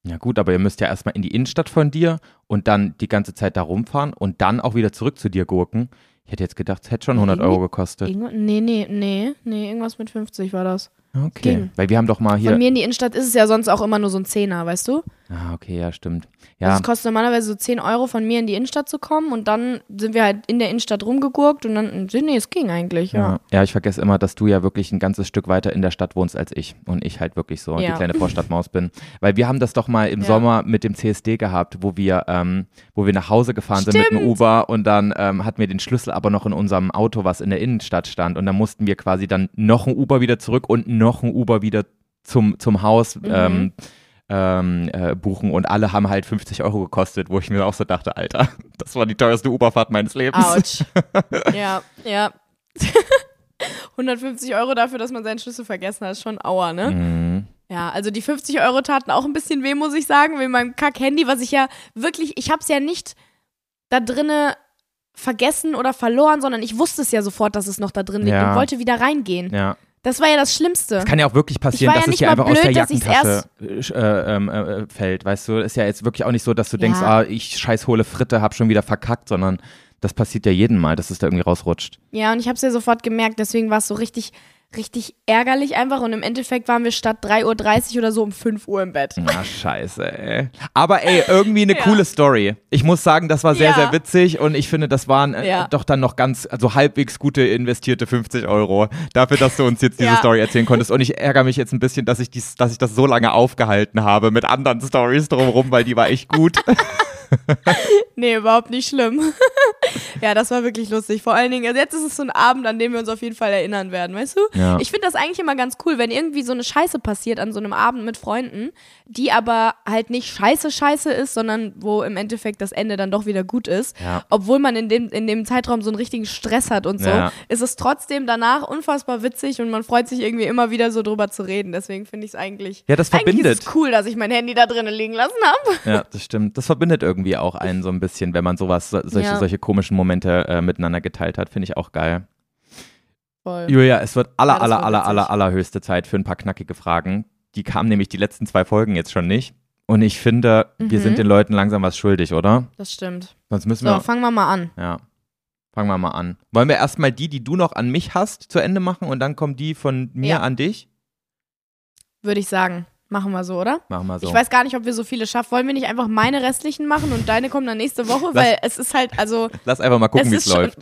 Ja gut, aber ihr müsst ja erstmal in die Innenstadt von dir und dann die ganze Zeit da rumfahren und dann auch wieder zurück zu dir gurken. Ich hätte jetzt gedacht, es hätte schon 100 Nee. Euro gekostet. Nee, nee, nee, nee, irgendwas mit 50 war das. Okay, ging. weil wir haben doch mal Von hier... mir in die Innenstadt ist es ja sonst auch immer nur so ein Zehner, weißt du? Ah, okay, ja, stimmt. Also Ja, es kostet normalerweise so 10 Euro von mir in die Innenstadt zu kommen und dann sind wir halt in der Innenstadt rumgegurkt und dann, nee, es ging eigentlich, ja. ja. ja, ich vergesse immer, dass du ja wirklich ein ganzes Stück weiter in der Stadt wohnst als ich und ich halt wirklich so die Ja. kleine Vorstadtmaus bin. Weil wir haben das doch mal im Ja. Sommer mit dem CSD gehabt, wo wir, ähm, wo wir nach Hause gefahren sind mit dem Stimmt. Uber und dann ähm, hatten wir den Schlüssel aber noch in unserem Auto, was in der Innenstadt stand und dann mussten wir quasi dann noch ein Uber wieder zurück und noch ein Uber wieder zum, zum Haus Mhm. ähm, ähm, äh, buchen und alle haben halt 50 Euro gekostet, wo ich mir auch so dachte, Alter, das war die teuerste Uberfahrt meines Lebens. Autsch. ja, ja. 150 Euro dafür, dass man seinen Schlüssel vergessen hat, ist schon Aua, ne? Mhm. Ja, also die 50 Euro taten auch ein bisschen weh, muss ich sagen, wegen meinem Kack-Handy, was ich ja wirklich, ich hab's ja nicht da drinne vergessen oder verloren, sondern ich wusste es ja sofort, dass es noch da drin liegt Ja. und wollte wieder reingehen. Ja. Das war ja das Schlimmste. Es kann ja auch wirklich passieren, war dass ja es dir mal einfach aus der blöd, dass ich's Jackentasche äh, ähm, äh, fällt, weißt du? Ist ja jetzt wirklich auch nicht so, dass du denkst, Ja. ah, ich scheiß hohle Fritte, hab schon wieder verkackt, sondern das passiert ja jedem Mal, dass es da irgendwie rausrutscht. Ja, und ich habe es ja sofort gemerkt, deswegen war es so richtig, richtig ärgerlich einfach. Und im Endeffekt waren wir statt 3.30 Uhr oder so um 5 Uhr im Bett. Na, scheiße, ey. Aber ey, irgendwie eine Ja. coole Story. Ich muss sagen, das war sehr, Ja. sehr witzig und ich finde, das waren äh, Ja. doch dann noch ganz, also halbwegs gute investierte 50 Euro dafür, dass du uns jetzt diese. Story erzählen konntest. Und ich ärgere mich jetzt ein bisschen, dass ich, dies, dass ich das so lange aufgehalten habe mit anderen Stories drumherum, weil die war echt gut. Nee, überhaupt nicht schlimm. ja, das war wirklich lustig. Vor allen Dingen, also jetzt ist es so ein Abend, an dem wir uns auf jeden Fall erinnern werden, weißt du? Ja. Ich finde das eigentlich immer ganz cool, wenn irgendwie so eine Scheiße passiert an so einem Abend mit Freunden, die aber halt nicht scheiße scheiße ist, sondern wo im Endeffekt das Ende dann doch wieder gut ist. Ja. Obwohl man in dem, in dem Zeitraum so einen richtigen Stress hat und so, Ja. ist es trotzdem danach unfassbar witzig und man freut sich irgendwie immer wieder so drüber zu reden. Deswegen finde ich es eigentlich, Ja, das eigentlich verbindet. ist es cool, dass ich mein Handy da drinnen liegen lassen habe. Ja, das stimmt. Das verbindet irgendwie auch einen so ein bisschen, wenn man sowas, so- solche, solche komischen Momente äh, miteinander geteilt hat, finde ich auch geil. Voll. Julia, es wird aller, Ja, aller, aller, aller, allerhöchste Zeit für ein paar knackige Fragen. Die kamen nämlich die letzten zwei Folgen jetzt schon nicht. Und ich finde, wir Mhm. sind den Leuten langsam was schuldig, oder? Das stimmt. Sonst müssen So, wir. fangen wir mal an. Ja. Fangen wir mal an. Wollen wir erstmal die, die du noch an mich hast, zu Ende machen und dann kommen die von mir Ja. an dich? Würde ich sagen. Machen wir so, oder? Machen wir so. Ich weiß gar nicht, ob wir so viele schaffen. Wollen wir nicht einfach meine restlichen machen und deine kommen dann nächste Woche? Weil es ist halt, also, Lass einfach mal gucken, wie es schon- läuft.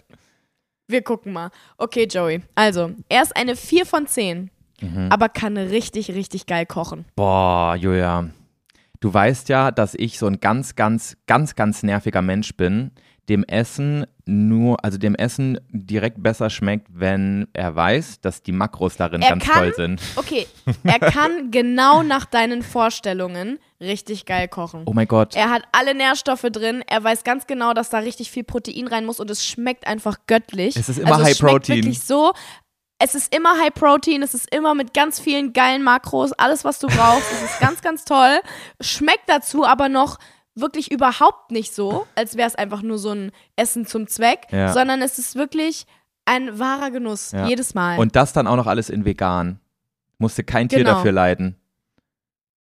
wir gucken mal. Okay, Joey. Also, er ist eine 4 von 10, Mhm. aber kann richtig, richtig geil kochen. Boah, Julia. Du weißt ja, dass ich so ein ganz, ganz, ganz, ganz nerviger Mensch bin, dem Essen nur, also dem Essen direkt besser schmeckt, wenn er weiß, dass die Makros darin Er ganz kann- toll sind. Okay, er kann genau nach deinen Vorstellungen richtig geil kochen. Oh mein Gott. Er hat alle Nährstoffe drin. Er weiß ganz genau, dass da richtig viel Protein rein muss und es schmeckt einfach göttlich. Es ist immer also High es schmeckt Protein. wirklich so. Es ist immer High Protein, es ist immer mit ganz vielen geilen Makros, alles was du brauchst. es ist ganz, ganz toll. Schmeckt dazu aber noch wirklich überhaupt nicht so, als wäre es einfach nur so ein Essen zum Zweck, Ja. sondern es ist wirklich ein wahrer Genuss, Ja. jedes Mal. Und das dann auch noch alles in vegan. Musste kein Tier Genau. dafür leiden.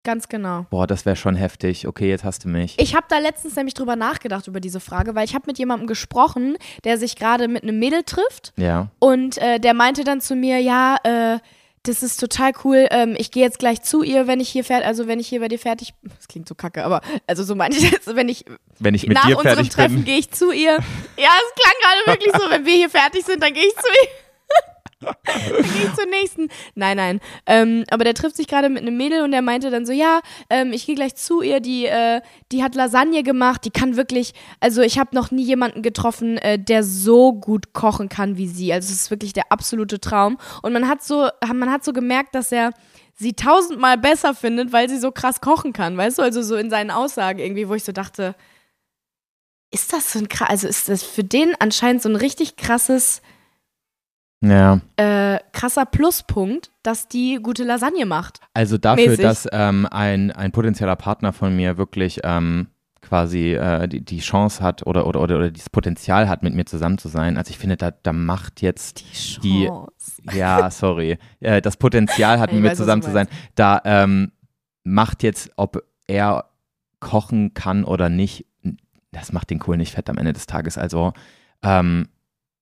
ganz genau. Boah, das wäre schon heftig. Okay, jetzt hast du mich. Ich habe da letztens nämlich drüber nachgedacht über diese Frage, weil ich habe mit jemandem gesprochen, der sich gerade mit einem Mädel trifft ja. und äh, der meinte dann zu mir, ja, äh, das ist total cool. Ähm, ich gehe jetzt gleich zu ihr, wenn ich hier fertig, also wenn ich hier bei dir fertig, das klingt so kacke, aber also so meinte ich jetzt, wenn ich Wenn ich mit nach dir unserem Treffen gehe ich zu ihr. Ja, es klang gerade wirklich so, wenn wir hier fertig sind, dann gehe ich zu ihr. Ich zur nächsten. Nein, nein. Ähm, aber der trifft sich gerade mit einem Mädel und der meinte dann so, ja, ähm, ich gehe gleich zu ihr, die, äh, die hat Lasagne gemacht, die kann wirklich, also ich habe noch nie jemanden getroffen, äh, der so gut kochen kann wie sie. Also es ist wirklich der absolute Traum. Und man hat so, man hat so gemerkt, dass er sie tausendmal besser findet, weil sie so krass kochen kann, weißt du? Also so in seinen Aussagen irgendwie, wo ich so dachte, ist das so ein krass, also ist das für den anscheinend so ein richtig krasses, Ja. äh, krasser Pluspunkt, dass die gute Lasagne macht. Also dafür, Mäßig. dass ähm, ein, ein potenzieller Partner von mir wirklich ähm, quasi äh, die, die Chance hat oder, oder, oder, oder dieses Potenzial hat, mit mir zusammen zu sein. Also ich finde, da, da macht jetzt Die Die- Chance. Ja, sorry. Äh, das Potenzial hat, mit mir zusammen zu sein. Da ähm, macht jetzt, ob er kochen kann oder nicht, das macht den Kohl nicht fett am Ende des Tages. Also, ähm,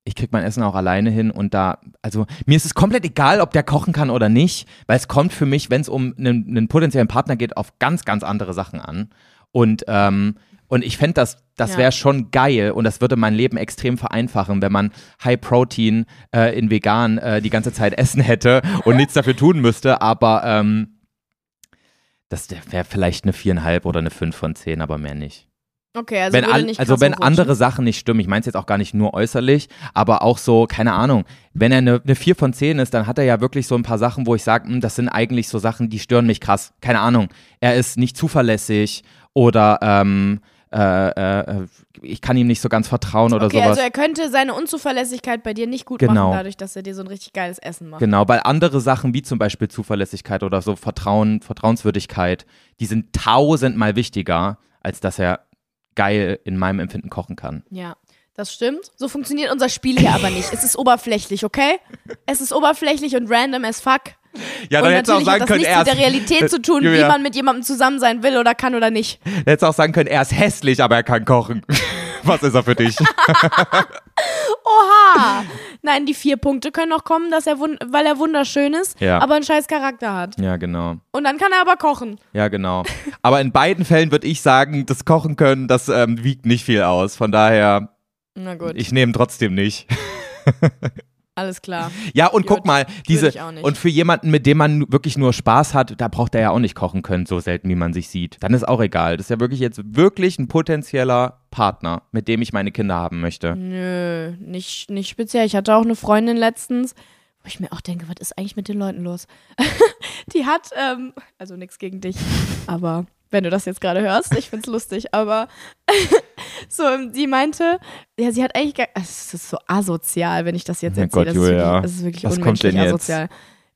ich krieg mein Essen auch alleine hin und da, also mir ist es komplett egal, ob der kochen kann oder nicht, weil es kommt für mich, wenn es um einen, einen potenziellen Partner geht, auf ganz, ganz andere Sachen an. Und, ähm, und ich fände, das, das Ja. wäre schon geil und das würde mein Leben extrem vereinfachen, wenn man High Protein äh, in vegan äh, die ganze Zeit essen hätte und nichts dafür tun müsste, aber ähm, das wäre vielleicht eine viereinhalb oder eine fünf von zehn, aber mehr nicht. Okay, also wenn an, nicht also wenn andere Sachen nicht stimmen, ich meine es jetzt auch gar nicht nur äußerlich, aber auch so, keine Ahnung, wenn er eine, eine 4 von 10 ist, dann hat er ja wirklich so ein paar Sachen, wo ich sage, das sind eigentlich so Sachen, die stören mich krass. Keine Ahnung. Er ist nicht zuverlässig oder ähm, äh, äh, ich kann ihm nicht so ganz vertrauen oder Okay, sowas. also er könnte seine Unzuverlässigkeit bei dir nicht gut Genau. machen, dadurch, dass er dir so ein richtig geiles Essen macht. Genau, weil andere Sachen wie zum Beispiel Zuverlässigkeit oder so Vertrauen, Vertrauenswürdigkeit, die sind tausendmal wichtiger, als dass er geil in meinem Empfinden kochen kann. Ja, das stimmt. So funktioniert unser Spiel hier aber nicht. Es ist oberflächlich, okay? Es ist oberflächlich und random as fuck. Ja, und natürlich hat das nichts mit der Realität zu tun, wie Julia. man mit jemandem zusammen sein will oder kann oder nicht. hättest auch sagen können, er ist hässlich, aber er kann kochen. Was ist er für dich? Oha! Nein, die vier Punkte können noch kommen, dass er weil er wunderschön ist, Ja. aber einen scheiß Charakter hat. ja, genau. Und dann kann er aber kochen. Ja, genau. Aber in beiden Fällen würde ich sagen, das Kochen können, das ähm, wiegt nicht viel aus. Von daher, Na gut, ich nehme trotzdem nicht. alles klar. Ja, und guck Gut, mal, diese und für jemanden, mit dem man wirklich nur Spaß hat, da braucht er ja auch nicht kochen können, so selten wie man sich sieht. Dann ist auch egal. Das ist ja wirklich jetzt wirklich ein potenzieller Partner, mit dem ich meine Kinder haben möchte. Nö, nicht, nicht speziell. Ich hatte auch eine Freundin letztens, wo ich mir auch denke, was ist eigentlich mit den Leuten los? die hat, ähm, also nichts gegen dich, aber wenn du das jetzt gerade hörst, ich find's lustig, aber so, die meinte, ja, sie hat eigentlich gar, es ist so asozial, wenn ich das jetzt Mein erzähle. Gott, das, ist Julia. wirklich, das ist wirklich Was kommt unmenschlich denn jetzt? asozial.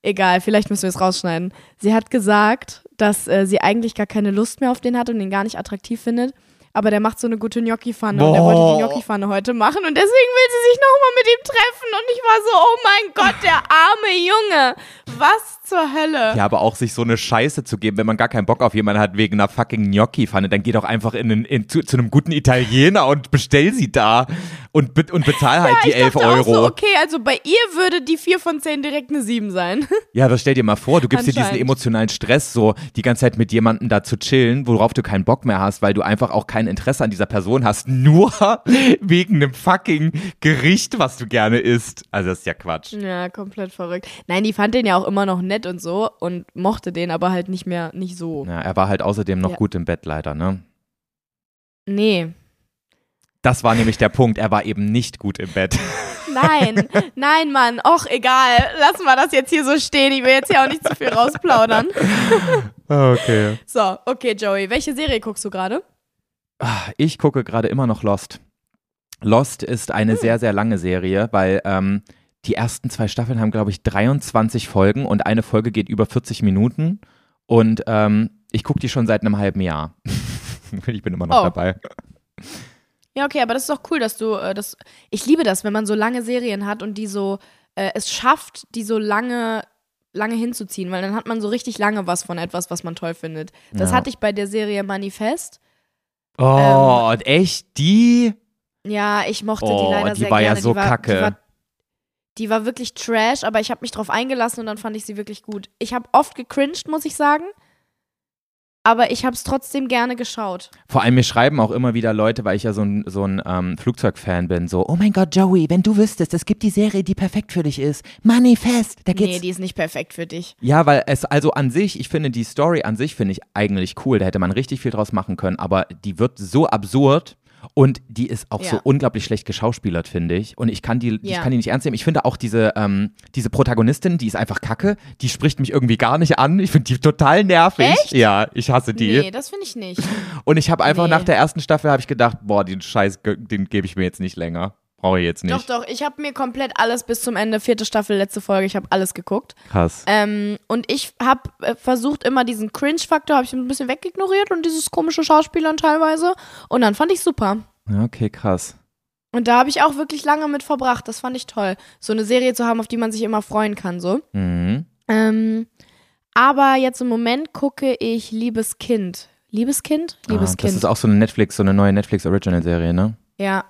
Egal, vielleicht müssen wir es rausschneiden. Sie hat gesagt, dass äh, sie eigentlich gar keine Lust mehr auf den hat und ihn gar nicht attraktiv findet. Aber der macht so eine gute Gnocchi-Pfanne und er wollte die. Gnocchi-Pfanne heute machen und deswegen will sie sich nochmal mit ihm treffen und ich war so, oh mein Gott, der arme Junge. Was zur Hölle? Ja, aber auch sich so eine Scheiße zu geben, wenn man gar keinen Bock auf jemanden hat wegen einer fucking Gnocchi-Pfanne, dann geh doch einfach in, in, in zu, zu, einem guten Italiener und bestell sie da und, be und bezahl halt ja, die 11 Euro. So, okay, also bei ihr würde die 4 von 10 direkt eine 7 sein. Ja, das stell dir mal vor, du gibst dir diesen emotionalen Stress, so die ganze Zeit mit jemandem da zu chillen, worauf du keinen Bock mehr hast, weil du einfach auch kein Interesse an dieser Person hast, nur wegen einem fucking Gericht, was du gerne isst. Also das ist ja Quatsch. Ja, komplett verrückt. Nein, die fand den ja auch immer noch nett und so und mochte den aber halt nicht mehr, nicht so. Ja, er war halt außerdem noch ja. gut im Bett leider, ne? Nee. Das war nämlich der Punkt, er war eben nicht gut im Bett. Nein, nein, Mann. Och, egal. Lassen wir das jetzt hier so stehen. Ich will jetzt hier auch nicht zu viel rausplaudern. Okay. So, okay, Joey. Welche Serie guckst du gerade? Ah, ich gucke gerade immer noch Lost. Lost ist eine hm. sehr, sehr lange Serie, weil ähm, die ersten zwei Staffeln haben, glaube ich, 23 Folgen und eine Folge geht über 40 Minuten. Und ähm, ich gucke die schon seit einem halben Jahr. ich bin immer noch oh. dabei. Ja, okay, aber das ist doch cool, dass du äh, das. Ich liebe das, wenn man so lange Serien hat und die so äh, es schafft, die so lange lange hinzuziehen, weil dann hat man so richtig lange was von etwas, was man toll findet. Das ja. hatte ich bei der Serie Manifest. Oh, ähm, echt? Die? Ja, ich mochte oh, die leider die sehr war gerne. Ja so die war, kacke. Die war, die war wirklich trash, aber ich habe mich drauf eingelassen und dann fand ich sie wirklich gut. Ich habe oft gecringed, muss ich sagen aber ich habe es trotzdem gerne geschaut. Vor allem mir schreiben auch immer wieder Leute, weil ich ja so ein, so ein ähm, Flugzeugfan bin, so, oh mein Gott, Joey, wenn du wüsstest, es gibt die Serie, die perfekt für dich ist. Manifest, da geht's. Nee, die ist nicht perfekt für dich. Ja, weil es also an sich, ich finde die Story an sich finde ich eigentlich cool, da hätte man richtig viel draus machen können, aber die wird so absurd, und die ist auch ja. so unglaublich schlecht geschauspielert, finde ich. Und ich kann die, ja. ich kann die nicht ernst nehmen. Ich finde auch diese, ähm, diese Protagonistin, die ist einfach kacke. Die spricht mich irgendwie gar nicht an. Ich finde die total nervig. Echt? Ja, ich hasse die. Nee, das finde ich nicht. Und ich habe einfach nee. nach der ersten Staffel habe ich gedacht, boah, den Scheiß, den gebe ich mir jetzt nicht länger. Brauche ich jetzt nicht. Doch, doch. Ich habe mir komplett alles bis zum Ende, vierte Staffel, letzte Folge, ich habe alles geguckt. Krass. Ähm, und ich habe äh, versucht, immer diesen Cringe-Faktor, habe ich ein bisschen wegignoriert und dieses komische Schauspielern teilweise. Und dann fand ich super. Okay, krass. Und da habe ich auch wirklich lange mit verbracht. Das fand ich toll. So eine Serie zu haben, auf die man sich immer freuen kann, so. Mhm. Ähm, aber jetzt im Moment gucke ich Liebes Kind. Liebes Kind? Liebes ah, Kind. Das ist auch so eine Netflix, so eine neue Netflix-Original-Serie, ne? Ja.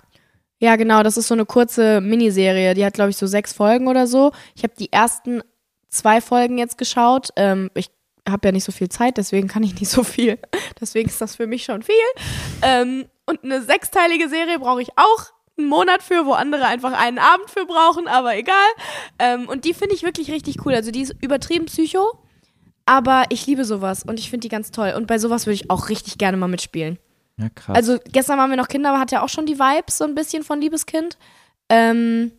Ja, genau, das ist so eine kurze Miniserie. Die hat, glaube ich, so sechs Folgen oder so. Ich habe die ersten zwei Folgen jetzt geschaut. Ähm, ich habe ja nicht so viel Zeit, deswegen kann ich nicht so viel. Deswegen ist das für mich schon viel. Ähm, und eine sechsteilige Serie brauche ich auch einen Monat für, wo andere einfach einen Abend für brauchen, aber egal. Ähm, und die finde ich wirklich richtig cool. Also die ist übertrieben psycho, aber ich liebe sowas und ich finde die ganz toll. Und bei sowas würde ich auch richtig gerne mal mitspielen. Ja, krass. Also gestern waren wir noch Kinder, aber hat ja auch schon die Vibes so ein bisschen von Liebeskind. Ähm,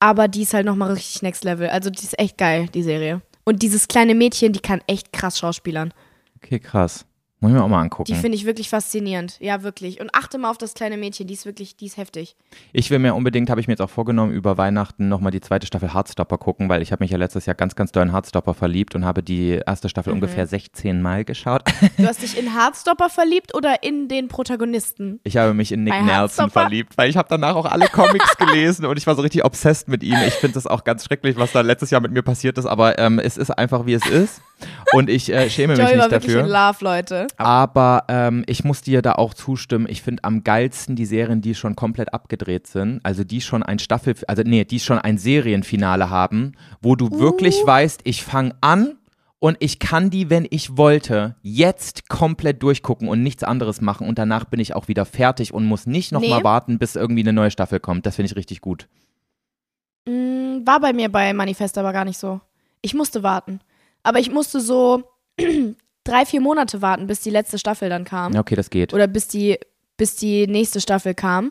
aber die ist halt nochmal richtig next level. Also die ist echt geil, die Serie. Und dieses kleine Mädchen, die kann echt krass schauspielern. Okay, krass. Muss ich mir auch mal angucken. Die finde ich wirklich faszinierend. Ja, wirklich. Und achte mal auf das kleine Mädchen, die ist wirklich, die ist heftig. Ich will mir unbedingt, habe ich mir jetzt auch vorgenommen, über Weihnachten nochmal die zweite Staffel Heartstopper gucken, weil ich habe mich ja letztes Jahr ganz, ganz doll in Heartstopper verliebt und habe die erste Staffel mhm. ungefähr 16 Mal geschaut. Du hast dich in Heartstopper verliebt oder in den Protagonisten? Ich habe mich in Nick Nelson verliebt, weil ich habe danach auch alle Comics gelesen und ich war so richtig obsessed mit ihm. Ich finde das auch ganz schrecklich, was da letztes Jahr mit mir passiert ist, aber ähm, es ist einfach, wie es ist. Und ich äh, schäme mich nicht dafür. In Love, Leute. Aber ähm, ich muss dir da auch zustimmen. Ich finde am geilsten die Serien, die schon komplett abgedreht sind. Also die schon ein Staffel, also nee, die schon ein Serienfinale haben, wo du uh. wirklich weißt, ich fange an und ich kann die, wenn ich wollte, jetzt komplett durchgucken und nichts anderes machen und danach bin ich auch wieder fertig und muss nicht nochmal nee. warten, bis irgendwie eine neue Staffel kommt. Das finde ich richtig gut. Mm, war bei mir bei Manifest aber gar nicht so. Ich musste warten. Aber ich musste so drei, vier Monate warten, bis die letzte Staffel dann kam. Ja, okay, das geht. Oder bis die, bis die nächste Staffel kam.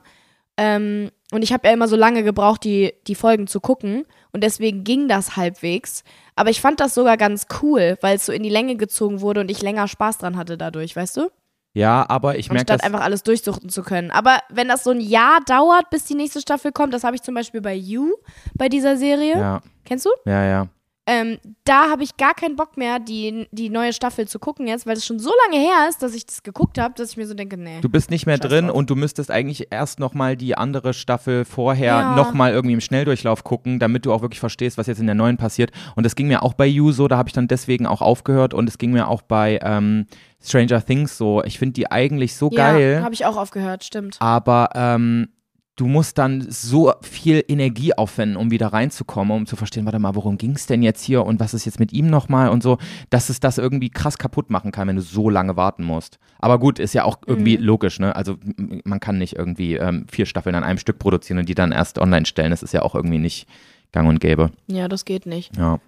Ähm, und ich habe ja immer so lange gebraucht, die, die Folgen zu gucken. Und deswegen ging das halbwegs. Aber ich fand das sogar ganz cool, weil es so in die Länge gezogen wurde und ich länger Spaß dran hatte dadurch, weißt du? Ja, aber ich merke das. einfach alles durchsuchten zu können. Aber wenn das so ein Jahr dauert, bis die nächste Staffel kommt, das habe ich zum Beispiel bei You, bei dieser Serie. Ja. Kennst du? Ja, ja Ähm, da habe ich gar keinen Bock mehr, die, die neue Staffel zu gucken jetzt, weil es schon so lange her ist, dass ich das geguckt habe, dass ich mir so denke, nee. Du bist nicht mehr drin drauf. und du müsstest eigentlich erst nochmal die andere Staffel vorher Ja. nochmal irgendwie im Schnelldurchlauf gucken, damit du auch wirklich verstehst, was jetzt in der neuen passiert. Und das ging mir auch bei You so, da habe ich dann deswegen auch aufgehört und es ging mir auch bei ähm, Stranger Things so. Ich finde die eigentlich so geil. Ja, habe ich auch aufgehört, stimmt. aber ähm, du musst dann so viel Energie aufwenden, um wieder reinzukommen, um zu verstehen, warte mal, worum ging es denn jetzt hier und was ist jetzt mit ihm nochmal und so, dass es das irgendwie krass kaputt machen kann, wenn du so lange warten musst. Aber gut, ist ja auch irgendwie Mhm. logisch, ne? Also man kann nicht irgendwie ähm, vier Staffeln an einem Stück produzieren und die dann erst online stellen. Das ist ja auch irgendwie nicht gang und gäbe. Ja, das geht nicht. Ja.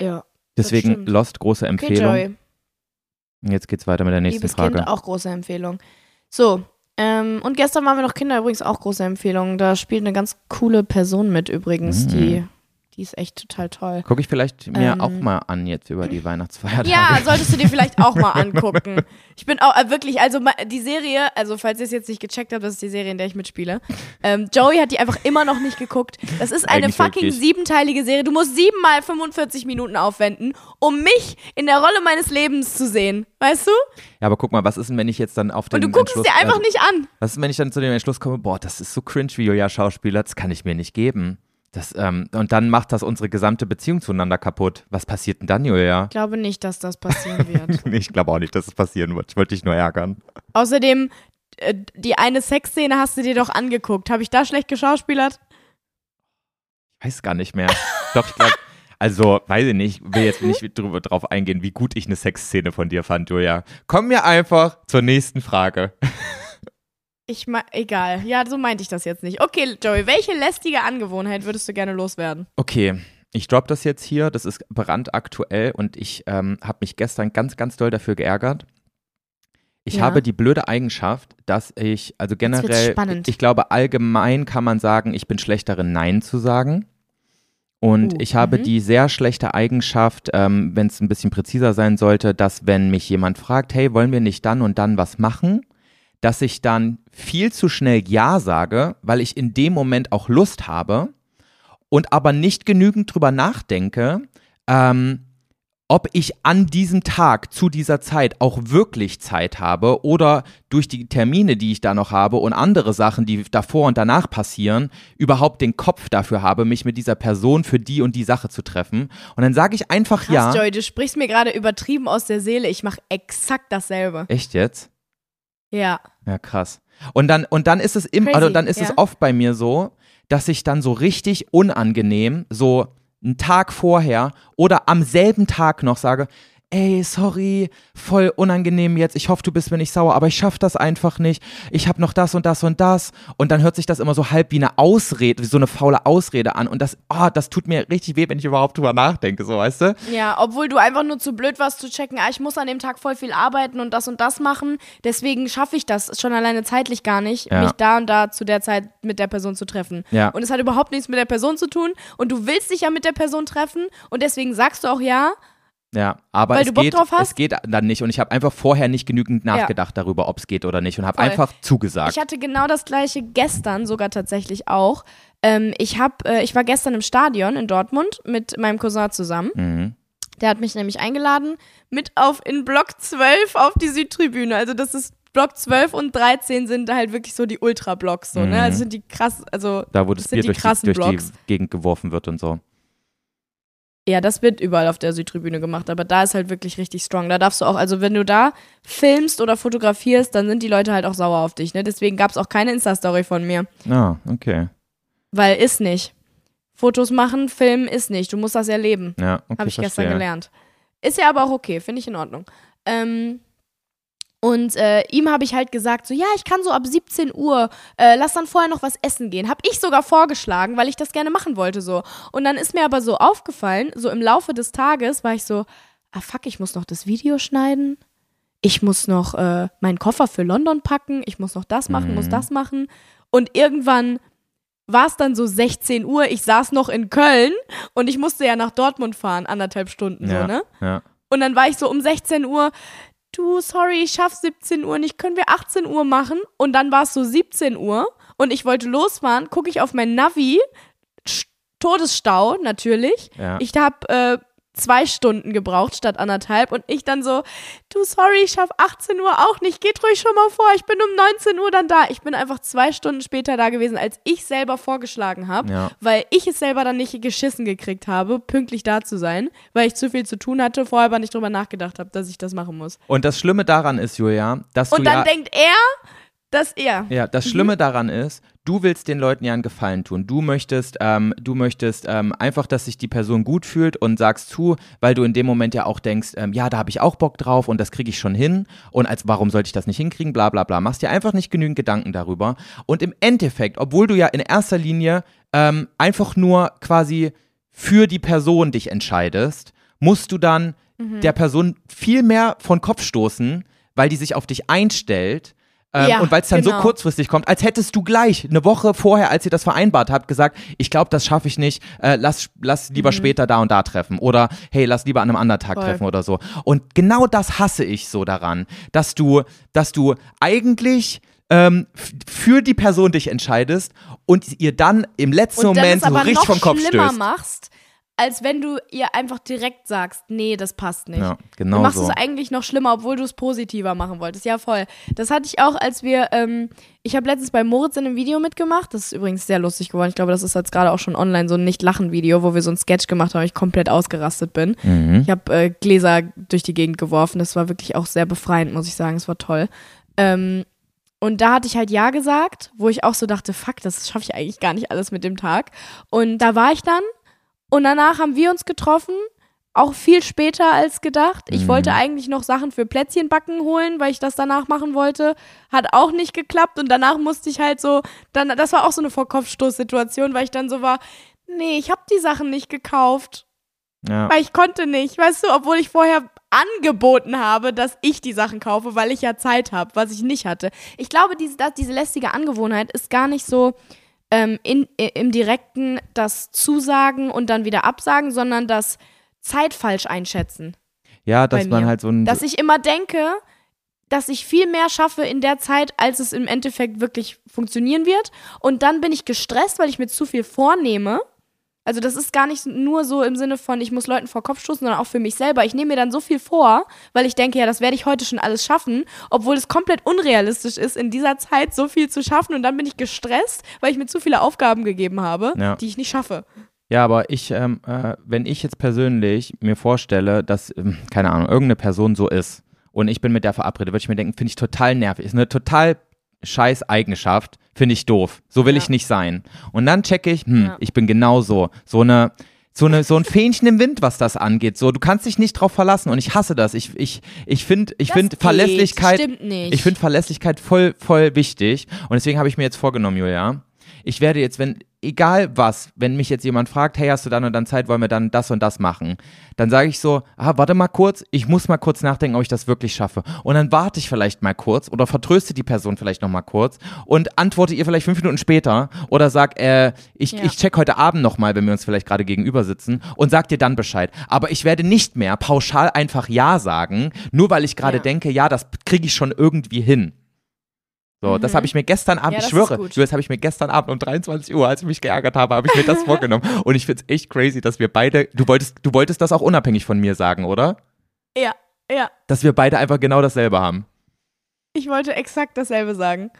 Ja. Deswegen. Lost, große Okay, Empfehlung. Joey. Und Jetzt geht's weiter mit der nächsten Liebes Frage. Kind, auch große Empfehlung. So, ähm, und gestern waren wir noch Kinder, übrigens auch große Empfehlung. Da spielt eine ganz coole Person mit übrigens, Mhm. die, die ist echt total toll. Gucke ich vielleicht mir Ähm. auch mal an jetzt über die Weihnachtsfeiertage. Ja, solltest du dir vielleicht auch mal angucken. Ich bin auch äh, wirklich, also die Serie, also falls ihr es jetzt nicht gecheckt habt, das ist die Serie, in der ich mitspiele. Ähm, Joey hat die einfach immer noch nicht geguckt. Das ist eine Eigentlich fucking wirklich. siebenteilige Serie. Du musst siebenmal 45 Minuten aufwenden, um mich in der Rolle meines Lebens zu sehen. Weißt du? Ja, aber guck mal, was ist denn, wenn ich jetzt dann auf den Und du guckst es dir einfach also, nicht an. Was ist, wenn ich dann zu dem Entschluss komme, boah, das ist so cringe, wie Julia Schauspieler, das kann ich mir nicht geben. Das, ähm, und dann macht das unsere gesamte Beziehung zueinander kaputt. Was passiert denn dann, Julia? Ich glaube nicht, dass das passieren wird. Nee, ich glaube auch nicht, dass es passieren wird. Ich wollte dich nur ärgern. Außerdem, äh, die eine Sexszene hast du dir doch angeguckt. Habe ich da schlecht geschauspielert? Ich weiß gar nicht mehr. Doch, ich glaube, also, weiß ich nicht, will jetzt nicht drüber, drauf eingehen, wie gut ich eine Sexszene von dir fand, Julia. Kommen wir einfach zur nächsten Frage. Ich mein, egal. Ja, so meinte ich das jetzt nicht. Okay, Joey, welche lästige Angewohnheit würdest du gerne loswerden? Okay, ich droppe das jetzt hier. Das ist brandaktuell und ich ähm, habe mich gestern ganz, ganz doll dafür geärgert. Ich Ja. habe die blöde Eigenschaft, dass ich, also generell, ich glaube, allgemein kann man sagen, ich bin schlecht darin, Nein zu sagen. Und Uh, ich habe mhm. die sehr schlechte Eigenschaft, ähm, wenn es ein bisschen präziser sein sollte, dass wenn mich jemand fragt, hey, wollen wir nicht dann und dann was machen, dass ich dann viel zu schnell Ja sage, weil ich in dem Moment auch Lust habe und aber nicht genügend drüber nachdenke, ähm, ob ich an diesem Tag zu dieser Zeit auch wirklich Zeit habe oder durch die Termine, die ich da noch habe und andere Sachen, die davor und danach passieren, überhaupt den Kopf dafür habe, mich mit dieser Person für die und die Sache zu treffen. Und dann sage ich einfach Krass, ja. Joey, du sprichst mir gerade übertrieben aus der Seele. Ich mache exakt dasselbe. Echt jetzt? Ja. Ja, krass. Und dann, und dann ist es im, Crazy, also dann ist ja. es oft bei mir so, dass ich dann so richtig unangenehm, so einen Tag vorher oder am selben Tag noch sage, ey, sorry, voll unangenehm jetzt, ich hoffe, du bist mir nicht sauer, aber ich schaff das einfach nicht, ich habe noch das und das und das und dann hört sich das immer so halb wie eine Ausrede, wie so eine faule Ausrede an und das, oh, das tut mir richtig weh, wenn ich überhaupt drüber nachdenke, so, weißt du? Ja, obwohl du einfach nur zu blöd warst zu checken, ah, ich muss an dem Tag voll viel arbeiten und das und das machen. Deswegen schaffe ich das schon alleine zeitlich gar nicht, Ja. mich da und da zu der Zeit mit der Person zu treffen. Ja. Und es hat überhaupt nichts mit der Person zu tun und du willst dich ja mit der Person treffen und deswegen sagst du auch ja. Ja, aber Weil es, du Bock geht, drauf hast? es geht dann nicht und ich habe einfach vorher nicht genügend nachgedacht darüber, ob es geht oder nicht und habe einfach zugesagt. Ich hatte genau das gleiche gestern sogar tatsächlich auch. Ähm, ich, hab, äh, ich war gestern im Stadion in Dortmund mit meinem Cousin zusammen. mhm. Der hat mich nämlich eingeladen mit auf in Block 12 auf die Südtribüne. Also das ist Block 12 und 13 sind halt wirklich so die Ultra-Blocks so, Mhm. ne? Also sind die krass, also Da, wo das das Bier durch, die, durch die Blocks. Gegend geworfen wird und so. Ja, das wird überall auf der Südtribüne gemacht, aber da ist halt wirklich richtig strong. Da darfst du auch, also wenn du da filmst oder fotografierst, dann sind die Leute halt auch sauer auf dich, ne? Deswegen gab es auch keine Insta-Story von mir. Ah, okay. Weil ist nicht. Fotos machen, filmen ist nicht. Du musst das erleben. Ja, okay, Habe ich gestern verstehe. gelernt. Ist ja aber auch okay, finde ich in Ordnung. Ähm, und äh, ihm habe ich halt gesagt, so ja, ich kann so ab 17 Uhr, äh, lass dann vorher noch was essen gehen. Habe ich sogar vorgeschlagen, weil ich das gerne machen wollte so. Und dann ist mir aber so aufgefallen, so im Laufe des Tages war ich so, ah fuck, ich muss noch das Video schneiden. Ich muss noch äh, meinen Koffer für London packen. Ich muss noch das machen, muss Mhm. das machen. Und irgendwann war es dann so 16 Uhr. Ich saß noch in Köln und ich musste ja nach Dortmund fahren, anderthalb Stunden Ja, so, ne? ja. Und dann war ich so um 16 Uhr, du, sorry, ich schaff 17 Uhr nicht, können wir 18 Uhr machen? Und dann war es so 17 Uhr und ich wollte losfahren, gucke ich auf mein Navi, st- Todesstau natürlich. Ja. Ich habe äh, zwei Stunden gebraucht statt anderthalb und ich dann so, du sorry, ich schaff 18 Uhr auch nicht, geht ruhig schon mal vor, ich bin um 19 Uhr dann da. Ich bin einfach zwei Stunden später da gewesen, als ich selber vorgeschlagen habe, Ja. weil ich es selber dann nicht geschissen gekriegt habe, pünktlich da zu sein, weil ich zu viel zu tun hatte, vorher aber nicht drüber nachgedacht habe, dass ich das machen muss. Und das Schlimme daran ist, Julia, dass Und du dann ja, denkt er, dass er. ja, das Schlimme daran ist, du willst den Leuten ja einen Gefallen tun. Du möchtest, ähm, du möchtest ähm, einfach, dass sich die Person gut fühlt und sagst zu, weil du in dem Moment ja auch denkst, ähm, ja, da habe ich auch Bock drauf und das kriege ich schon hin und als warum sollte ich das nicht hinkriegen, bla bla bla. Machst dir einfach nicht genügend Gedanken darüber. Und im Endeffekt, obwohl du ja in erster Linie ähm, einfach nur quasi für die Person dich entscheidest, musst du dann Mhm. der Person viel mehr von Kopf stoßen, weil die sich auf dich einstellt. Ähm, Ja, und weil es dann genau. so kurzfristig kommt, als hättest du gleich eine Woche vorher, als ihr das vereinbart habt, gesagt, ich glaube, das schaffe ich nicht, äh, lass, lass lieber später da und da treffen oder hey, lass lieber an einem anderen Tag Mhm. Voll. treffen oder so. Und genau das hasse ich so daran, dass du, dass du eigentlich ähm, für die Person dich entscheidest und ihr dann im letzten und Moment so richtig vom Kopf stößt. machst, als wenn du ihr einfach direkt sagst, nee, das passt nicht. Ja, genau du machst so. es eigentlich noch schlimmer, obwohl du es positiver machen wolltest. Ja, voll. Das hatte ich auch, als wir, ähm, ich habe letztens bei Moritz in einem Video mitgemacht. Das ist übrigens sehr lustig geworden. Ich glaube, das ist jetzt gerade auch schon online so ein Nicht-Lachen-Video, wo wir so ein Sketch gemacht haben, wo ich komplett ausgerastet bin. Mhm. Ich habe äh, Gläser durch die Gegend geworfen. Das war wirklich auch sehr befreiend, muss ich sagen. Es war toll. Ähm, und da hatte ich halt Ja gesagt, wo ich auch so dachte, fuck, das schaffe ich eigentlich gar nicht alles mit dem Tag. Und da war ich dann und danach haben wir uns getroffen, auch viel später als gedacht. Ich Mhm. wollte eigentlich noch Sachen für Plätzchenbacken holen, weil ich das danach machen wollte. Hat auch nicht geklappt und danach musste ich halt so, dann, das war auch so eine Vor-Kopf-Stoß-Situation, weil ich dann so war, nee, ich habe die Sachen nicht gekauft, Ja. weil ich konnte nicht, weißt du, obwohl ich vorher angeboten habe, dass ich die Sachen kaufe, weil ich ja Zeit habe, was ich nicht hatte. Ich glaube, diese, diese lästige Angewohnheit ist gar nicht so ähm, in, i- im direkten das Zusagen und dann wieder absagen, sondern das Zeit falsch einschätzen. Ja, dass man halt so ein. Dass ich immer denke, dass ich viel mehr schaffe in der Zeit, als es im Endeffekt wirklich funktionieren wird. Und dann bin ich gestresst, weil ich mir zu viel vornehme. Also das ist gar nicht nur so im Sinne von, ich muss Leuten vor Kopf stoßen, sondern auch für mich selber. Ich nehme mir dann so viel vor, weil ich denke, ja, das werde ich heute schon alles schaffen, obwohl es komplett unrealistisch ist, in dieser Zeit so viel zu schaffen. Und dann bin ich gestresst, weil ich mir zu viele Aufgaben gegeben habe, Ja. die ich nicht schaffe. Ja, aber ich, ähm, äh, wenn ich jetzt persönlich mir vorstelle, dass, ähm, keine Ahnung, irgendeine Person so ist und ich bin mit der verabredet, würde ich mir denken, finde ich total nervig. Ist eine total scheiß Eigenschaft, finde ich doof. So will Ja. ich nicht sein. Und dann checke ich, hm, Ja. ich bin genauso. So eine, so eine, so ein Fähnchen im Wind, was das angeht. So, du kannst dich nicht drauf verlassen und ich hasse das. Ich, ich, ich finde, ich Das geht, Verlässlichkeit, ich finde Verlässlichkeit voll, voll wichtig. Und deswegen habe ich mir jetzt vorgenommen, Julia, ich werde jetzt, wenn, egal was, wenn mich jetzt jemand fragt, hey, hast du dann und dann Zeit, wollen wir dann das und das machen, dann sage ich so, ah, warte mal kurz, ich muss mal kurz nachdenken, ob ich das wirklich schaffe. Und dann warte ich vielleicht mal kurz oder vertröste die Person vielleicht noch mal kurz und antworte ihr vielleicht fünf Minuten später oder sag, äh, ich, Ja. ich check heute Abend noch mal, wenn wir uns vielleicht gerade gegenüber sitzen und sag dir dann Bescheid. Aber ich werde nicht mehr pauschal einfach Ja sagen, nur weil ich gerade Ja. denke, ja, das kriege ich schon irgendwie hin. So, das Mhm. habe ich mir gestern Abend, Ja, ich das schwöre, das habe ich mir gestern Abend um 23 Uhr, als ich mich geärgert habe, habe ich mir das vorgenommen. Und ich finde es echt crazy, dass wir beide, du wolltest, du wolltest das auch unabhängig von mir sagen, oder? Ja, ja. Dass wir beide einfach genau dasselbe haben. Ich wollte exakt dasselbe sagen.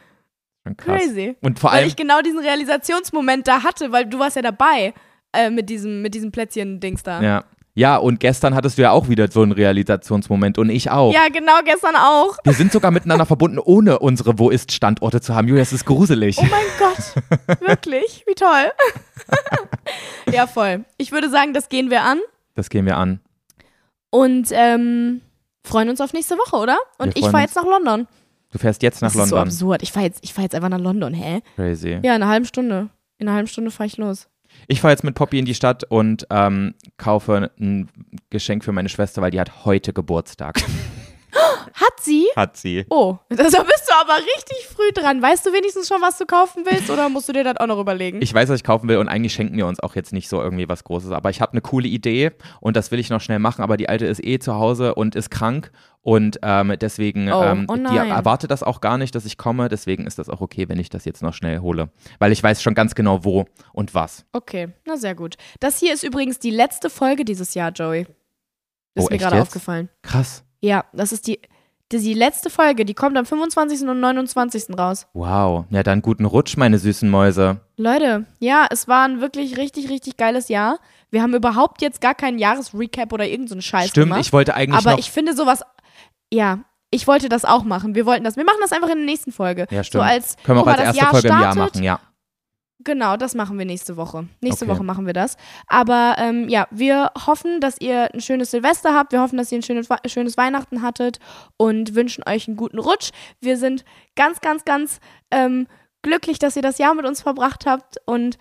Krass. Crazy. Und vor weil allem, ich genau diesen Realisationsmoment da hatte, weil du warst ja dabei äh, mit diesem, mit diesem Plätzchen-Dings da. ja. Ja, und gestern hattest du ja auch wieder so einen Realisationsmoment und ich auch. Ja, genau, gestern auch. Wir sind sogar miteinander verbunden, ohne unsere Wo ist Standorte zu haben. Julia, das ist gruselig. Oh mein Gott. Wirklich? Wie toll. ja, voll. Ich würde sagen, das gehen wir an Das gehen wir an. und ähm, freuen uns auf nächste Woche, oder? Und Wir ich fahre jetzt nach London. Du fährst jetzt nach das ist so London. absurd. Ich fahre jetzt, ich fahr jetzt einfach nach London, hä? Crazy. Ja, in einer halben Stunde. In einer halben Stunde fahre ich los. Ich fahre jetzt mit Poppy in die Stadt und ähm, kaufe ein Geschenk für meine Schwester, weil die hat heute Geburtstag. Hat sie? Hat sie. Oh, da bist du aber richtig früh dran. Weißt du wenigstens schon, was du kaufen willst oder musst du dir das auch noch überlegen? Ich weiß, was ich kaufen will und eigentlich schenken wir uns auch jetzt nicht so irgendwie was Großes. Aber ich habe eine coole Idee und das will ich noch schnell machen. Aber die Alte ist eh zu Hause und ist krank und ähm, deswegen, Oh, ähm, oh die erwartet das auch gar nicht, dass ich komme. Deswegen ist das auch okay, wenn ich das jetzt noch schnell hole. Weil ich weiß schon ganz genau, wo und was. Okay, na sehr gut. Das hier ist übrigens die letzte Folge dieses Jahr, Joey. Ist Oh, mir gerade aufgefallen. Krass. Ja, das ist die, die, die letzte Folge. Die kommt am 25. und 29. raus. Wow. Ja, dann guten Rutsch, meine süßen Mäuse. Leute, ja, es war ein wirklich richtig, richtig geiles Jahr. Wir haben überhaupt jetzt gar keinen Jahresrecap oder irgendeinen so einen Scheiß Stimmt, gemacht. ich wollte eigentlich aber noch. ich finde sowas, ja, ich wollte das auch machen. Wir wollten das. Wir machen das einfach in der nächsten Folge. ja, stimmt. So als, Können wir auch als mal, erste Jahr Folge im Jahr startet. machen, ja. Genau, das machen wir nächste Woche. Nächste Okay. Woche machen wir das. Aber ähm, ja, wir hoffen, dass ihr ein schönes Silvester habt. Wir hoffen, dass ihr ein schönes, schönes Weihnachten hattet und wünschen euch einen guten Rutsch. Wir sind ganz, ganz, ganz ähm, glücklich, dass ihr das Jahr mit uns verbracht habt und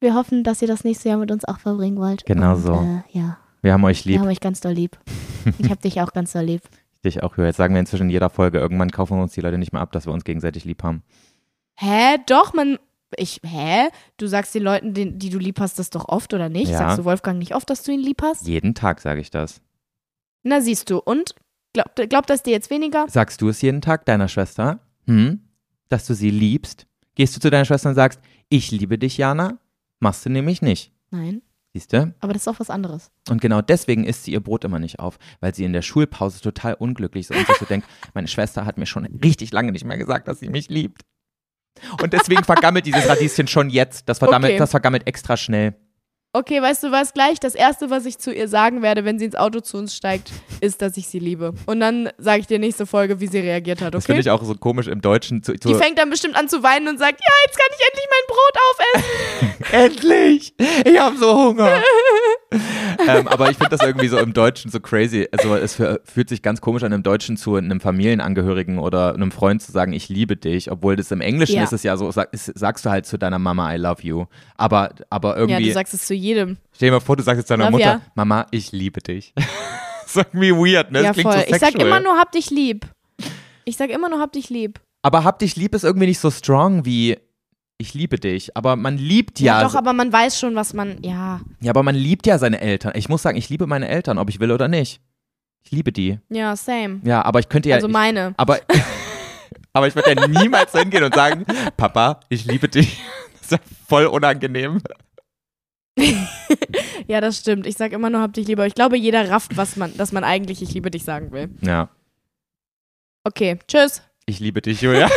wir hoffen, dass ihr das nächste Jahr mit uns auch verbringen wollt. Genau und, so. Äh, ja, Wir haben euch wir lieb. haben euch ganz doll lieb. Ich hab dich auch ganz doll lieb. Dich auch, Jetzt sagen wir inzwischen in jeder Folge, irgendwann kaufen wir uns die Leute nicht mehr ab, dass wir uns gegenseitig lieb haben. Hä? Doch, man. Ich, hä? Du sagst den Leuten, die, die du lieb hast, das doch oft oder nicht? Ja. Sagst du Wolfgang nicht oft, dass du ihn lieb hast? Jeden Tag sage ich das. Na, siehst du. Und? Glaubt glaub das dir jetzt weniger? Sagst du es jeden Tag deiner Schwester? Hm? Dass du sie liebst? Gehst du zu deiner Schwester und sagst, ich liebe dich, Jana? Machst du nämlich nicht. Nein. Siehst du? Aber das ist auch was anderes. Und genau deswegen isst sie ihr Brot immer nicht auf, weil sie in der Schulpause total unglücklich ist und sich so denkt, meine Schwester hat mir schon richtig lange nicht mehr gesagt, dass sie mich liebt. Und deswegen vergammelt dieses Radieschen schon jetzt. Das vergammelt, Okay. das vergammelt extra schnell. Okay, weißt du was gleich? Das Erste, was ich zu ihr sagen werde, wenn sie ins Auto zu uns steigt, ist, dass ich sie liebe. Und dann sage ich dir nächste Folge, wie sie reagiert hat, Das finde okay? ich auch so komisch im Deutschen. Zu, zu Die fängt dann bestimmt an zu weinen und sagt, ja, jetzt kann ich endlich mein Brot aufessen. Endlich! Ich habe so Hunger. ähm, aber ich finde das irgendwie so im Deutschen so crazy. Also es fü- fühlt sich ganz komisch an, im Deutschen zu einem Familienangehörigen oder einem Freund zu sagen, ich liebe dich, obwohl das im Englischen Ja. ist es ja so, sag, ist, sagst du halt zu deiner Mama, I love you. Aber, aber Ja, irgendwie, du sagst es zu jedem. stell dir mal vor, du sagst jetzt deiner Love Mutter, ya. Mama, ich liebe dich. das ist irgendwie weird, ne? Das ja, voll. so ich sag immer nur, hab dich lieb. Ich sag immer nur, hab dich lieb. aber hab dich lieb ist irgendwie nicht so strong wie ich liebe dich. Aber man liebt ja, Ja, doch, aber man weiß schon, was man, ja, Ja, aber man liebt ja seine Eltern. Ich muss sagen, ich liebe meine Eltern, ob ich will oder nicht. Ich liebe die. ja, same. Ja, aber ich könnte ja. also ich, meine. aber, aber ich würde ja niemals hingehen und sagen, Papa, ich liebe dich. Das ist ja voll unangenehm. Ja, das stimmt. Ich sag immer nur, hab dich lieber. Ich glaube, jeder rafft, was man, dass man eigentlich ich liebe dich sagen will. Ja, Okay, tschüss. ich liebe dich, Julia.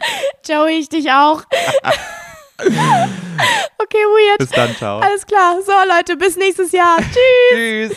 Joey, ich dich auch. okay, weird. Bis dann, ciao. Alles klar. So, Leute, bis nächstes Jahr. Tschüss. Tschüss.